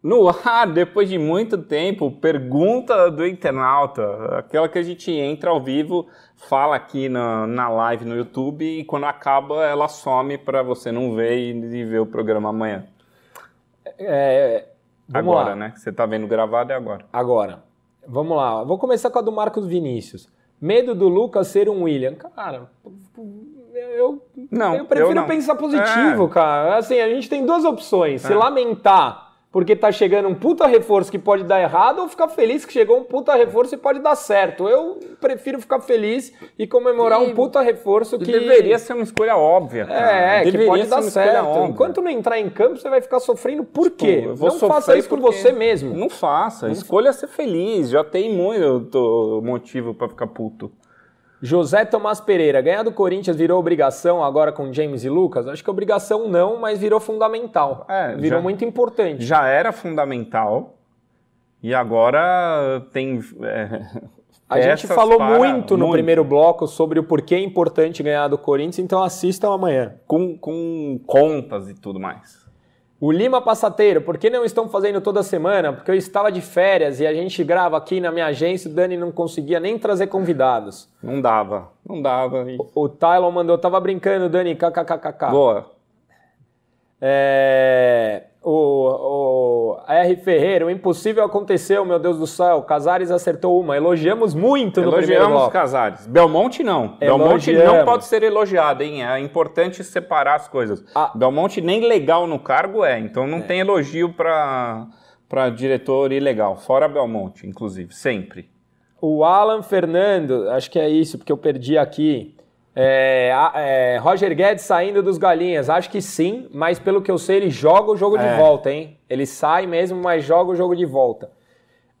No ar, depois de muito tempo, pergunta do internauta, aquela que a gente entra ao vivo, fala aqui na, na live no YouTube e quando acaba ela some para você não ver e, e ver o programa amanhã. É, vamos agora, lá. né? Você tá vendo gravado é agora. Agora, vamos lá. Vou começar com a do Marcos Vinícius. Medo do Lucas ser um William. Cara, eu, Não, eu prefiro eu não. pensar positivo, É. cara. Assim, a gente tem duas opções. Se É. lamentar porque tá chegando um puta reforço que pode dar errado ou ficar feliz que chegou um puta reforço e pode dar certo. Eu prefiro ficar feliz e comemorar E- um puta reforço Que que... deveria ser uma escolha óbvia, cara. É, que Deveria pode ser dar certo. óbvia. Enquanto não entrar em campo, você vai ficar sofrendo por quê? Eu vou não faça isso por você mesmo. Não faça. Escolha ser feliz. Já tem muito motivo pra ficar puto. José Tomás Pereira, ganhar do Corinthians virou obrigação agora com James e Lucas? Acho que obrigação não, mas virou fundamental. É, virou já- muito importante. Já era fundamental e agora tem. é, A gente falou muito no primeiro bloco sobre o porquê é importante ganhar do Corinthians, então assistam amanhã. Com, com contas e tudo mais. O Lima Passateiro, por que não estão fazendo toda semana? Porque eu estava de férias e a gente grava aqui na minha agência e o Dani não conseguia nem trazer convidados. Não dava. Não dava. E... O Tylon mandou, tava brincando, Dani, kkkk. Boa. É, o, o R. Ferreira, o impossível aconteceu, meu Deus do céu. Casares acertou uma. Elogiamos muito no primeiro Elogiamos. Casares. Belmonte não. Belmonte Elogiamos. não pode ser elogiado, hein? É importante separar as coisas. Ah. Belmonte nem legal no cargo é, então não tem elogio para para diretor ilegal. Fora Belmonte, inclusive, sempre. O Alan Fernando, acho que é isso, porque eu perdi aqui. É, é, Roger Guedes saindo dos galinhas, acho que sim, mas pelo que eu sei, ele joga o jogo de É. volta, hein? Ele sai mesmo, mas joga o jogo de volta.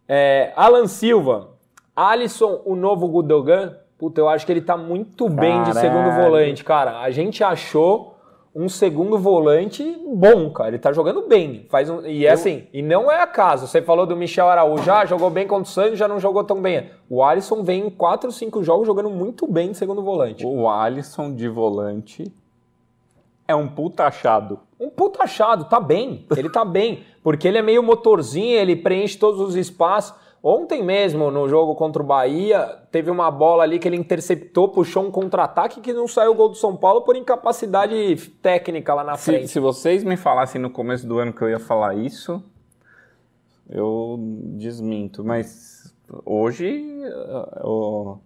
É, Alan Silva, Alisson, o novo Gudogan, puta, eu acho que ele tá muito bem de Caralho. segundo volante, cara. A gente achou um segundo volante bom, cara. Ele tá jogando bem. Faz um, e é assim, e não é acaso. Você falou do Michel Araújo, já jogou bem contra o Santos, já não jogou tão bem. O Alisson vem em 4, 5 jogos jogando muito bem de segundo volante. O Alisson de volante é um puta achado. Um puta achado, tá bem. Ele tá bem. Porque ele é meio motorzinho, ele preenche todos os espaços. Ontem mesmo, no jogo contra o Bahia, teve uma bola ali que ele interceptou, puxou um contra-ataque que não saiu o gol do São Paulo por incapacidade técnica lá na Se, frente. se vocês me falassem no começo do ano que eu ia falar isso, eu desminto. Mas hoje eh, o,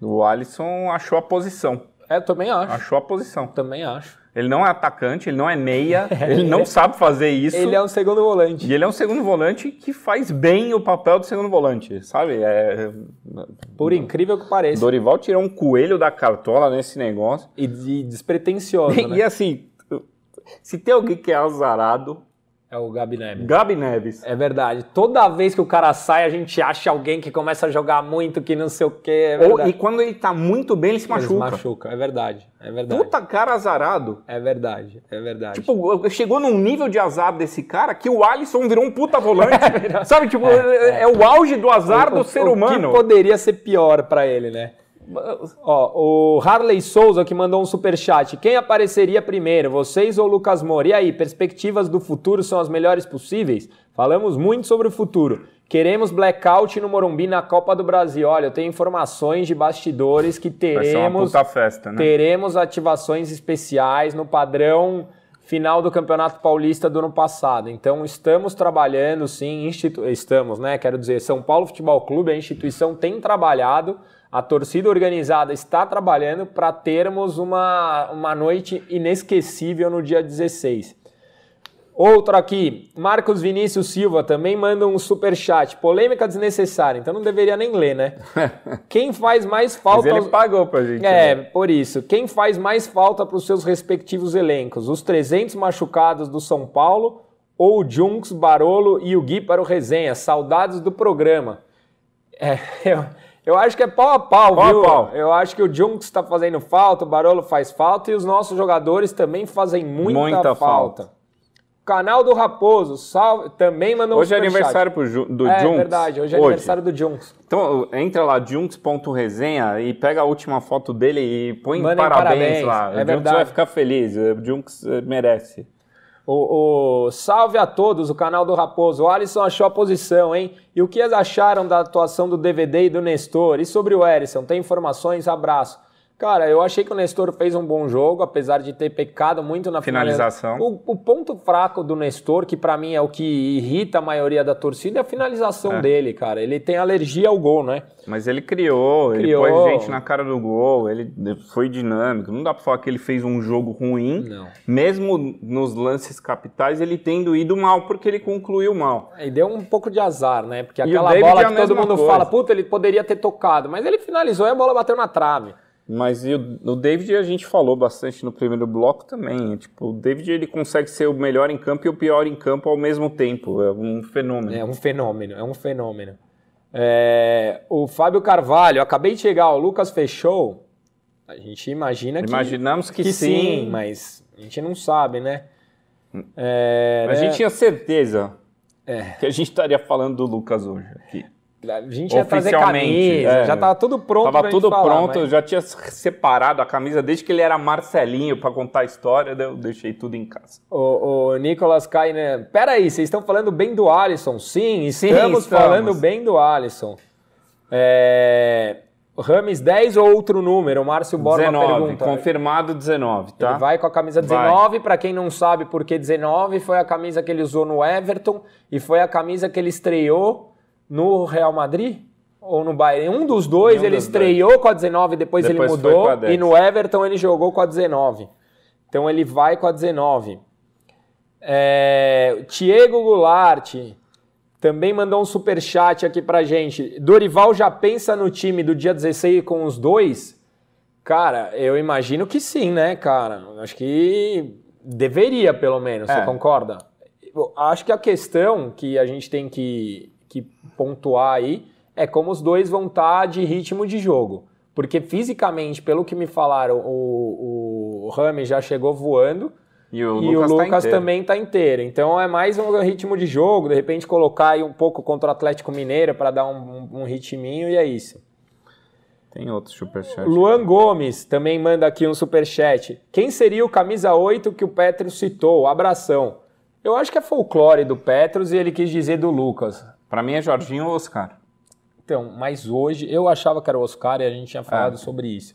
o Alisson achou a posição. É, eu também acho. Achou a posição. Também acho. Ele não é atacante, ele não é meia, ele não sabe fazer isso. Ele é um segundo volante. E ele é um segundo volante que faz bem o papel do segundo volante, sabe? É... Por incrível que pareça. Dorival tirou um coelho da cartola nesse negócio. E, e despretensioso, E né? assim, se tem alguém que é azarado, É o Gabi Neves. Gabi Neves. É verdade. Toda vez que o cara sai, a gente acha alguém que começa a jogar muito, que não sei o quê. É Ou, e quando ele tá muito bem, ele se machuca. machuca. É verdade. É verdade. Puta cara azarado. É verdade. É verdade. Tipo, chegou num nível de azar desse cara que o Alisson virou um puta volante. Sabe, tipo, é, é o auge do azar do O- ser o humano. que poderia ser pior pra ele, né? Ó, o Harley Souza que mandou um superchat. Quem apareceria primeiro, vocês ou Lucas Moura? E aí, perspectivas do futuro são as melhores possíveis? Falamos muito sobre o futuro. Queremos blackout no Morumbi na Copa do Brasil. Olha, eu tenho informações de bastidores que teremos, festa, né? teremos ativações especiais no padrão final do Campeonato Paulista do ano passado. Então estamos trabalhando, sim, institu... estamos, né? Quero dizer, São Paulo Futebol Clube, a instituição tem trabalhado, a torcida organizada está trabalhando para termos uma, uma noite inesquecível no dia 16. Outro aqui, Marcos Vinícius Silva também manda um super chat. Polêmica desnecessária, então não deveria nem ler, né? Quem faz mais Mas falta ele aos- pagou pra gente. é, né? por isso. Quem faz mais falta para os seus respectivos elencos? Os 300 machucados do São Paulo ou o Junks, Barolo e o Gui para o resenha? Saudades do programa. É, eu, eu acho que é pau a pau, Pau a viu? pau. Eu acho que o Junks está fazendo falta, o Barolo faz falta e os nossos jogadores também fazem muita, Muita falta. falta. Canal do Raposo, salve, também mandou um Hoje é aniversário pro do É Junks. verdade, hoje é aniversário do Junks. Então entra lá, junks.resenha e pega a última foto dele e põe parabéns, parabéns, lá. é o Junks verdade. vai ficar feliz, o Junks eh, merece. O, o, salve a todos, o canal do Raposo. O Alisson achou a posição, hein? E o que acharam da atuação do DVD e do Nestor? E sobre o Erisson? Tem informações? Abraço. Cara, eu achei que o Nestor fez um bom jogo, apesar de ter pecado muito na finalização. O, o ponto fraco do Nestor, que para mim é o que irrita a maioria da torcida, é a finalização é. dele, cara. Ele tem alergia ao gol, né? Mas ele criou, criou, ele pôs gente na cara do gol, ele foi dinâmico. Não dá pra falar que ele fez um jogo ruim. Não. Mesmo nos lances capitais, ele tendo ido mal, porque ele concluiu mal. E deu um pouco de azar, né? Porque aquela bola é que todo mundo coisa. fala, puta, ele poderia ter tocado. Mas ele finalizou e a bola bateu na trave. Mas e o, o David a gente falou bastante no primeiro bloco também. Tipo, o David ele consegue ser o melhor em campo e o pior em campo ao mesmo tempo. É um fenômeno. É um fenômeno, é um fenômeno. É, o Fábio Carvalho, acabei de chegar, o Lucas fechou. A gente imagina que. Imaginamos que, que sim. sim. mas a gente não sabe, né? É, a né? gente tinha certeza é. que a gente estaria falando do Lucas hoje aqui. A gente ia trazer camisa, é, já estava tudo pronto. Tava tudo falar, pronto, mas... eu já tinha separado a camisa desde que ele era Marcelinho para contar a história, eu deixei tudo em casa. O, o Nicolas Kainer, peraí, vocês estão falando bem do Alisson? Sim, estamos, Sim, estamos. falando bem do Alisson. É... Rames 10 ou outro número? O Márcio Borba 19, pergunta. confirmado 19, tá? Ele vai com a camisa 19, para quem não sabe por que 19, foi a camisa que ele usou no Everton e foi a camisa que ele estreou no Real Madrid ou no Bayern. Um dos dois ele estreou dois. com a 19, depois, depois ele mudou e no Everton ele jogou com a 19. Então ele vai com a 19. É, Diego Goulart também mandou um super chat aqui pra gente. Dorival já pensa no time do dia 16 com os dois? Cara, eu imagino que sim, né, cara? Acho que deveria, pelo menos, é. você concorda? Acho que a questão que a gente tem que que pontuar aí é como os dois vão estar tá de ritmo de jogo. Porque fisicamente, pelo que me falaram, o, o Rami já chegou voando e o e Lucas, o Lucas tá também está inteiro. Então é mais um ritmo de jogo, de repente colocar aí um pouco contra o Atlético Mineiro para dar um, um, um, ritminho e é isso. Tem outro superchat. Luan Gomes também manda aqui um superchat. Quem seria o camisa 8 que o Petro citou? Abração. Eu acho que é folclore do Petros e ele quis dizer do Lucas. Para mim é Jorginho ou Oscar. Então, mas hoje eu achava que era o Oscar e a gente tinha falado é. sobre isso.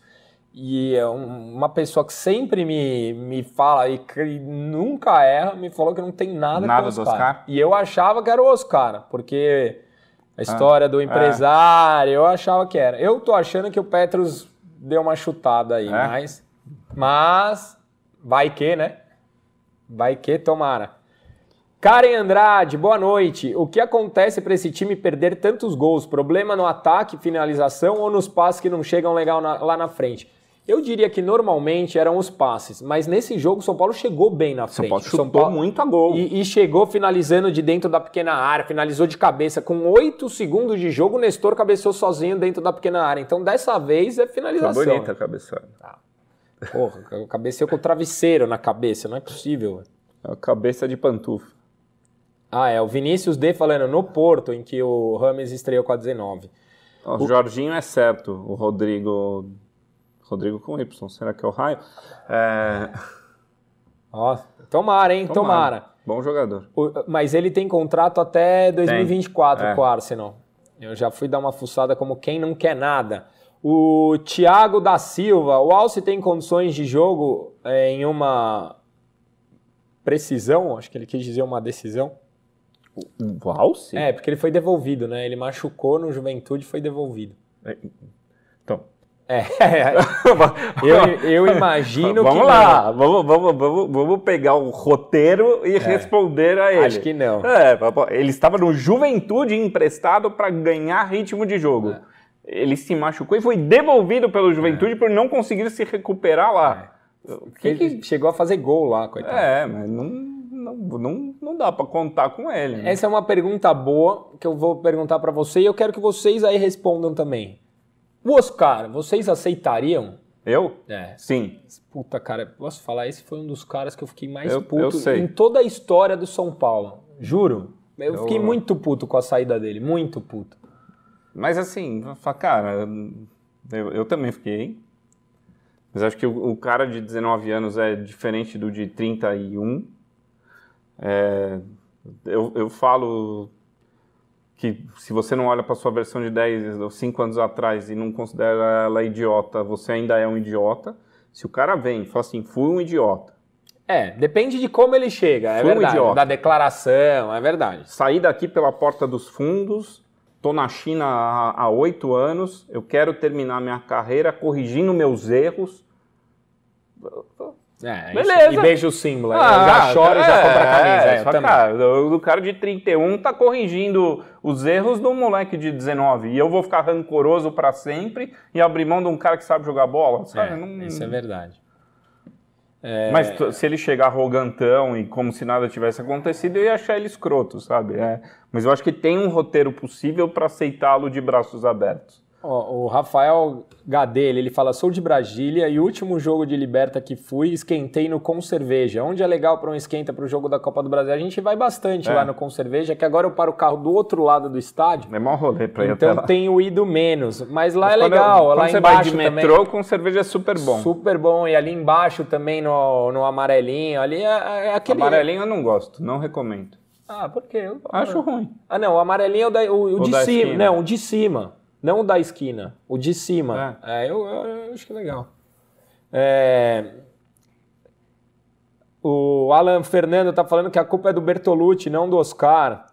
E é uma pessoa que sempre me, me fala e que nunca erra, me falou que não tem nada, nada com o Oscar. Do Oscar. E eu achava que era o Oscar, porque a ah, história ah, do é. empresário, é. eu achava que era. Eu tô achando que o Petros deu uma chutada aí, é? mas, mas vai que, né? Vai que tomara. Karen Andrade, boa noite. O que acontece para esse time perder tantos gols? Problema no ataque, finalização ou nos passes que não chegam legal na, lá na frente? Eu diria que normalmente eram os passes, mas nesse jogo o São Paulo chegou bem na frente. São Paulo chutou São Paulo, muito a gol. E, e, chegou finalizando de dentro da pequena área, finalizou de cabeça. Com oito segundos de jogo, o Nestor cabeceou sozinho dentro da pequena área. Então dessa vez é finalização. Foi bonita a cabeçada. Ah. Porra, cabeceou com o travesseiro na cabeça, não é possível. É a cabeça de pantufa. Ah, é o Vinícius D falando no Porto, em que o Rames estreou com a 19. O, o Jorginho é certo, o Rodrigo. Rodrigo com Y, será que é o raio? É... Ó, tomara, hein? Tomara. tomara. Bom jogador. O, mas ele tem contrato até 2024 é. com o Arsenal. Eu já fui dar uma fuçada como quem não quer nada. O Thiago da Silva, o Alce tem condições de jogo é, em uma precisão, acho que ele quis dizer uma decisão. O Alce? É, porque ele foi devolvido, né? Ele machucou no Juventude e foi devolvido. É, então. É, eu, eu imagino vamos que. Lá, não. Vamos lá, vamos, vamos, vamos pegar o roteiro e é, responder a ele. Acho que não. É, ele estava no Juventude emprestado para ganhar ritmo de jogo. É. Ele se machucou e foi devolvido pelo Juventude é. por não conseguir se recuperar lá. É. Que que... Chegou a fazer gol lá, coitado. É, mas não não, não, não dá para contar com ele. Né? Essa é uma pergunta boa que eu vou perguntar para você e eu quero que vocês aí respondam também. O Oscar, vocês aceitariam? Eu? É. Sim. Puta, cara, posso falar? Esse foi um dos caras que eu fiquei mais eu, puto eu em toda a história do São Paulo. Juro. Eu, eu fiquei muito puto com a saída dele. Muito puto. Mas assim, cara, eu, eu também fiquei. Mas acho que o, o, cara de 19 anos é diferente do de 31. É, eu, eu falo que se você não olha para sua versão de 10 ou 5 anos atrás e não considera ela idiota, você ainda é um idiota. Se o cara vem e fala assim, fui um idiota. É, depende de como ele chega, é Fui um verdade. idiota. da declaração, é verdade. Saí daqui pela porta dos fundos, tô na China há há oito anos, eu quero terminar minha carreira corrigindo meus erros. É, Beleza. isso- E beija o símbolo. eu já choro e já compro a camisa. é, só, também. cara, o, o cara de 31 tá corrigindo os erros do moleque de 19. E eu vou ficar rancoroso pra sempre e abrir mão de um cara que sabe jogar bola? Sabe? É, Não- Isso é verdade. Mas t- se ele chegar arrogantão e como se nada tivesse acontecido, eu ia achar ele escroto, sabe? É, mas eu acho que tem um roteiro possível pra aceitá-lo de braços abertos. O Rafael Gadelha, ele fala: sou de Brasília e o último jogo de Liberta que fui, esquentei no Com Cerveja. Onde é legal para um esquenta para o jogo da Copa do Brasil? A gente vai bastante É. lá no Com Cerveja, que agora eu paro o carro do outro lado do estádio. É mó rolê pra ir até Então lá. tenho ido menos. Mas lá Mas é legal, eu- lá você embaixo vai de também. metrô com cerveja é super bom. Super bom. E ali embaixo também no, no amarelinho. Ali é, é aquele. Amarelinho eu não gosto, não recomendo. Ah, por quê? Eu- Acho ruim. Ah, não, o amarelinho é o, da- o- o de cima. esquina. Não, o de cima. Não o da esquina. O de cima. É, eu, eu acho que é legal. É, O Alan Fernando tá falando que a culpa é do Bertolucci, não do Oscar.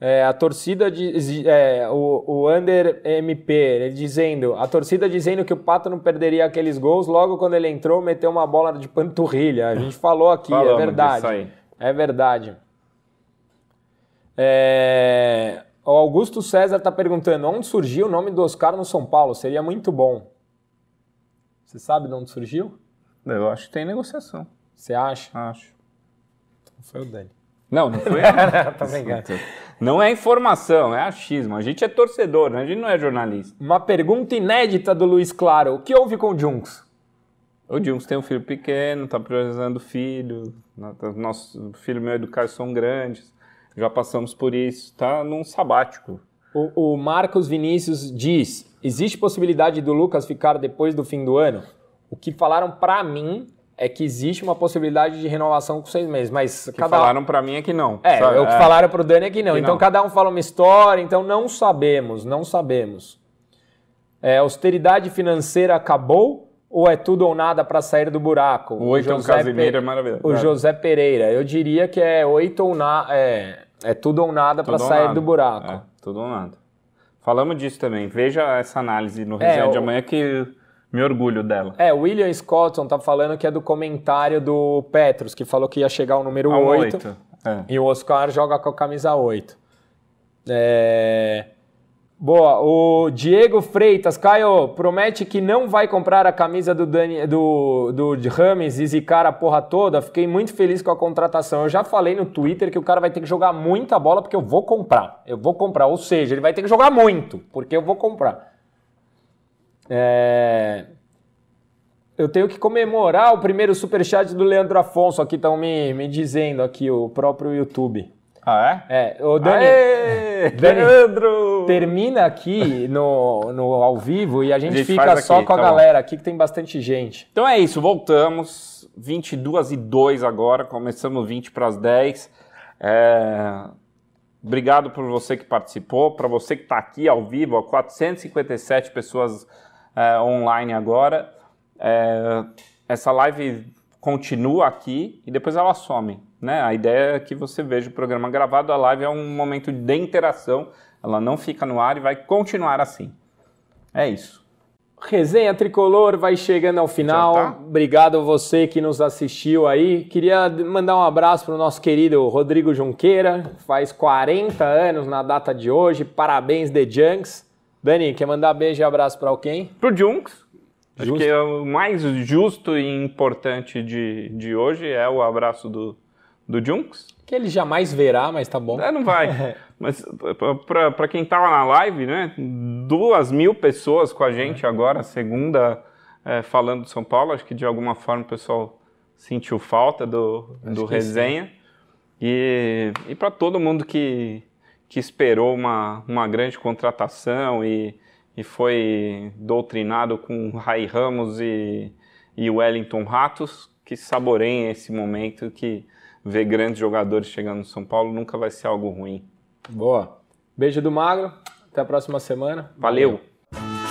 É, a torcida diz, é, o, o Under MP dizendo, a torcida dizendo que o Pato não perderia aqueles gols, logo quando ele entrou meteu uma bola de panturrilha. A gente falou aqui, é Falamos verdade. disso aí. É verdade. É, O Augusto César está perguntando onde surgiu o nome do Oscar no São Paulo. Seria muito bom. Você sabe de onde surgiu? Eu acho que tem negociação. Você acha? Acho. Foi o Dani. Não, não foi. tá brincando. não é informação, é achismo. A gente é torcedor, né? a gente não é jornalista. Uma pergunta inédita do Luiz Claro. O que houve com o Junks? O Junks tem um filho pequeno, tá priorizando filho. Nosso filho meu e do Caio são grandes. Já passamos por isso. Tá num sabático. O, o Marcos Vinícius diz: existe possibilidade do Lucas ficar depois do fim do ano? O que falaram pra mim é que existe uma possibilidade de renovação com seis meses, mas O que cada falaram pra mim é que não. É, sabe? o que falaram pro Dani é que não. Que então não. cada um fala uma história, então não sabemos, não sabemos. É, austeridade financeira acabou ou é tudo ou nada para sair do buraco? O oito é um Casimiro é maravilhoso. O José Pereira, eu diria que é oito ou nada, é, é tudo ou nada para sair nada. do buraco. É, tudo ou nada. Falamos disso também. Veja essa análise no É, resenha de o- amanhã que me orgulho dela. É, o William Scotton tá falando que é do comentário do Petros, que falou que ia chegar ao número Ao 8. oito. É. E o Oscar joga com a camisa 8. É... Boa, o Diego Freitas, Caio, promete que não vai comprar a camisa do, Dani, do, do Rames e zicar a porra toda. Fiquei muito feliz com a contratação. Eu já falei no Twitter que o cara vai ter que jogar muita bola porque eu vou comprar. Eu vou comprar. Ou seja, ele vai ter que jogar muito, porque eu vou comprar. É... Eu tenho que comemorar o primeiro superchat do Leandro Afonso. Aqui estão me, me dizendo aqui, o próprio YouTube. Ah, é? É, o Dani, Aê, Dani, Leandro! termina aqui no, no ao vivo e a gente, A gente fica faz só aqui, com a tá bom. galera aqui que tem bastante gente. Então é isso, voltamos. 22 e 2 agora, começamos 20 para as 10. É, Obrigado por você que participou, para você que está aqui ao vivo, ó, 457 pessoas é, online agora. É, Essa live continua aqui e depois ela some. Né? A ideia é que você veja o programa gravado, a live é um momento de interação, ela não fica no ar e vai continuar assim. É isso. Resenha Tricolor vai chegando ao final. Tá? Obrigado a você que nos assistiu aí. Queria mandar um abraço para o nosso querido Rodrigo Junqueira, faz 40 anos na data de hoje. Parabéns, The Junks. Dani, quer mandar beijo e abraço para alguém? Pro Junks. Acho que é o mais justo e importante de, de hoje é o abraço do, do Junks. Que ele jamais verá, mas tá bom. É, não vai. Mas para quem tava na live, né? Duas mil pessoas com a gente agora, segunda, é, falando de São Paulo. Acho que de alguma forma o pessoal sentiu falta do, do resenha. E, e para todo mundo que, que esperou uma, uma grande contratação e, e foi doutrinado com Rai Ramos e, e Wellington Ratos, que saboreiem esse momento que ver grandes jogadores chegando no São Paulo nunca vai ser algo ruim. Boa. Beijo do Magro. Até a próxima semana. Valeu. Valeu.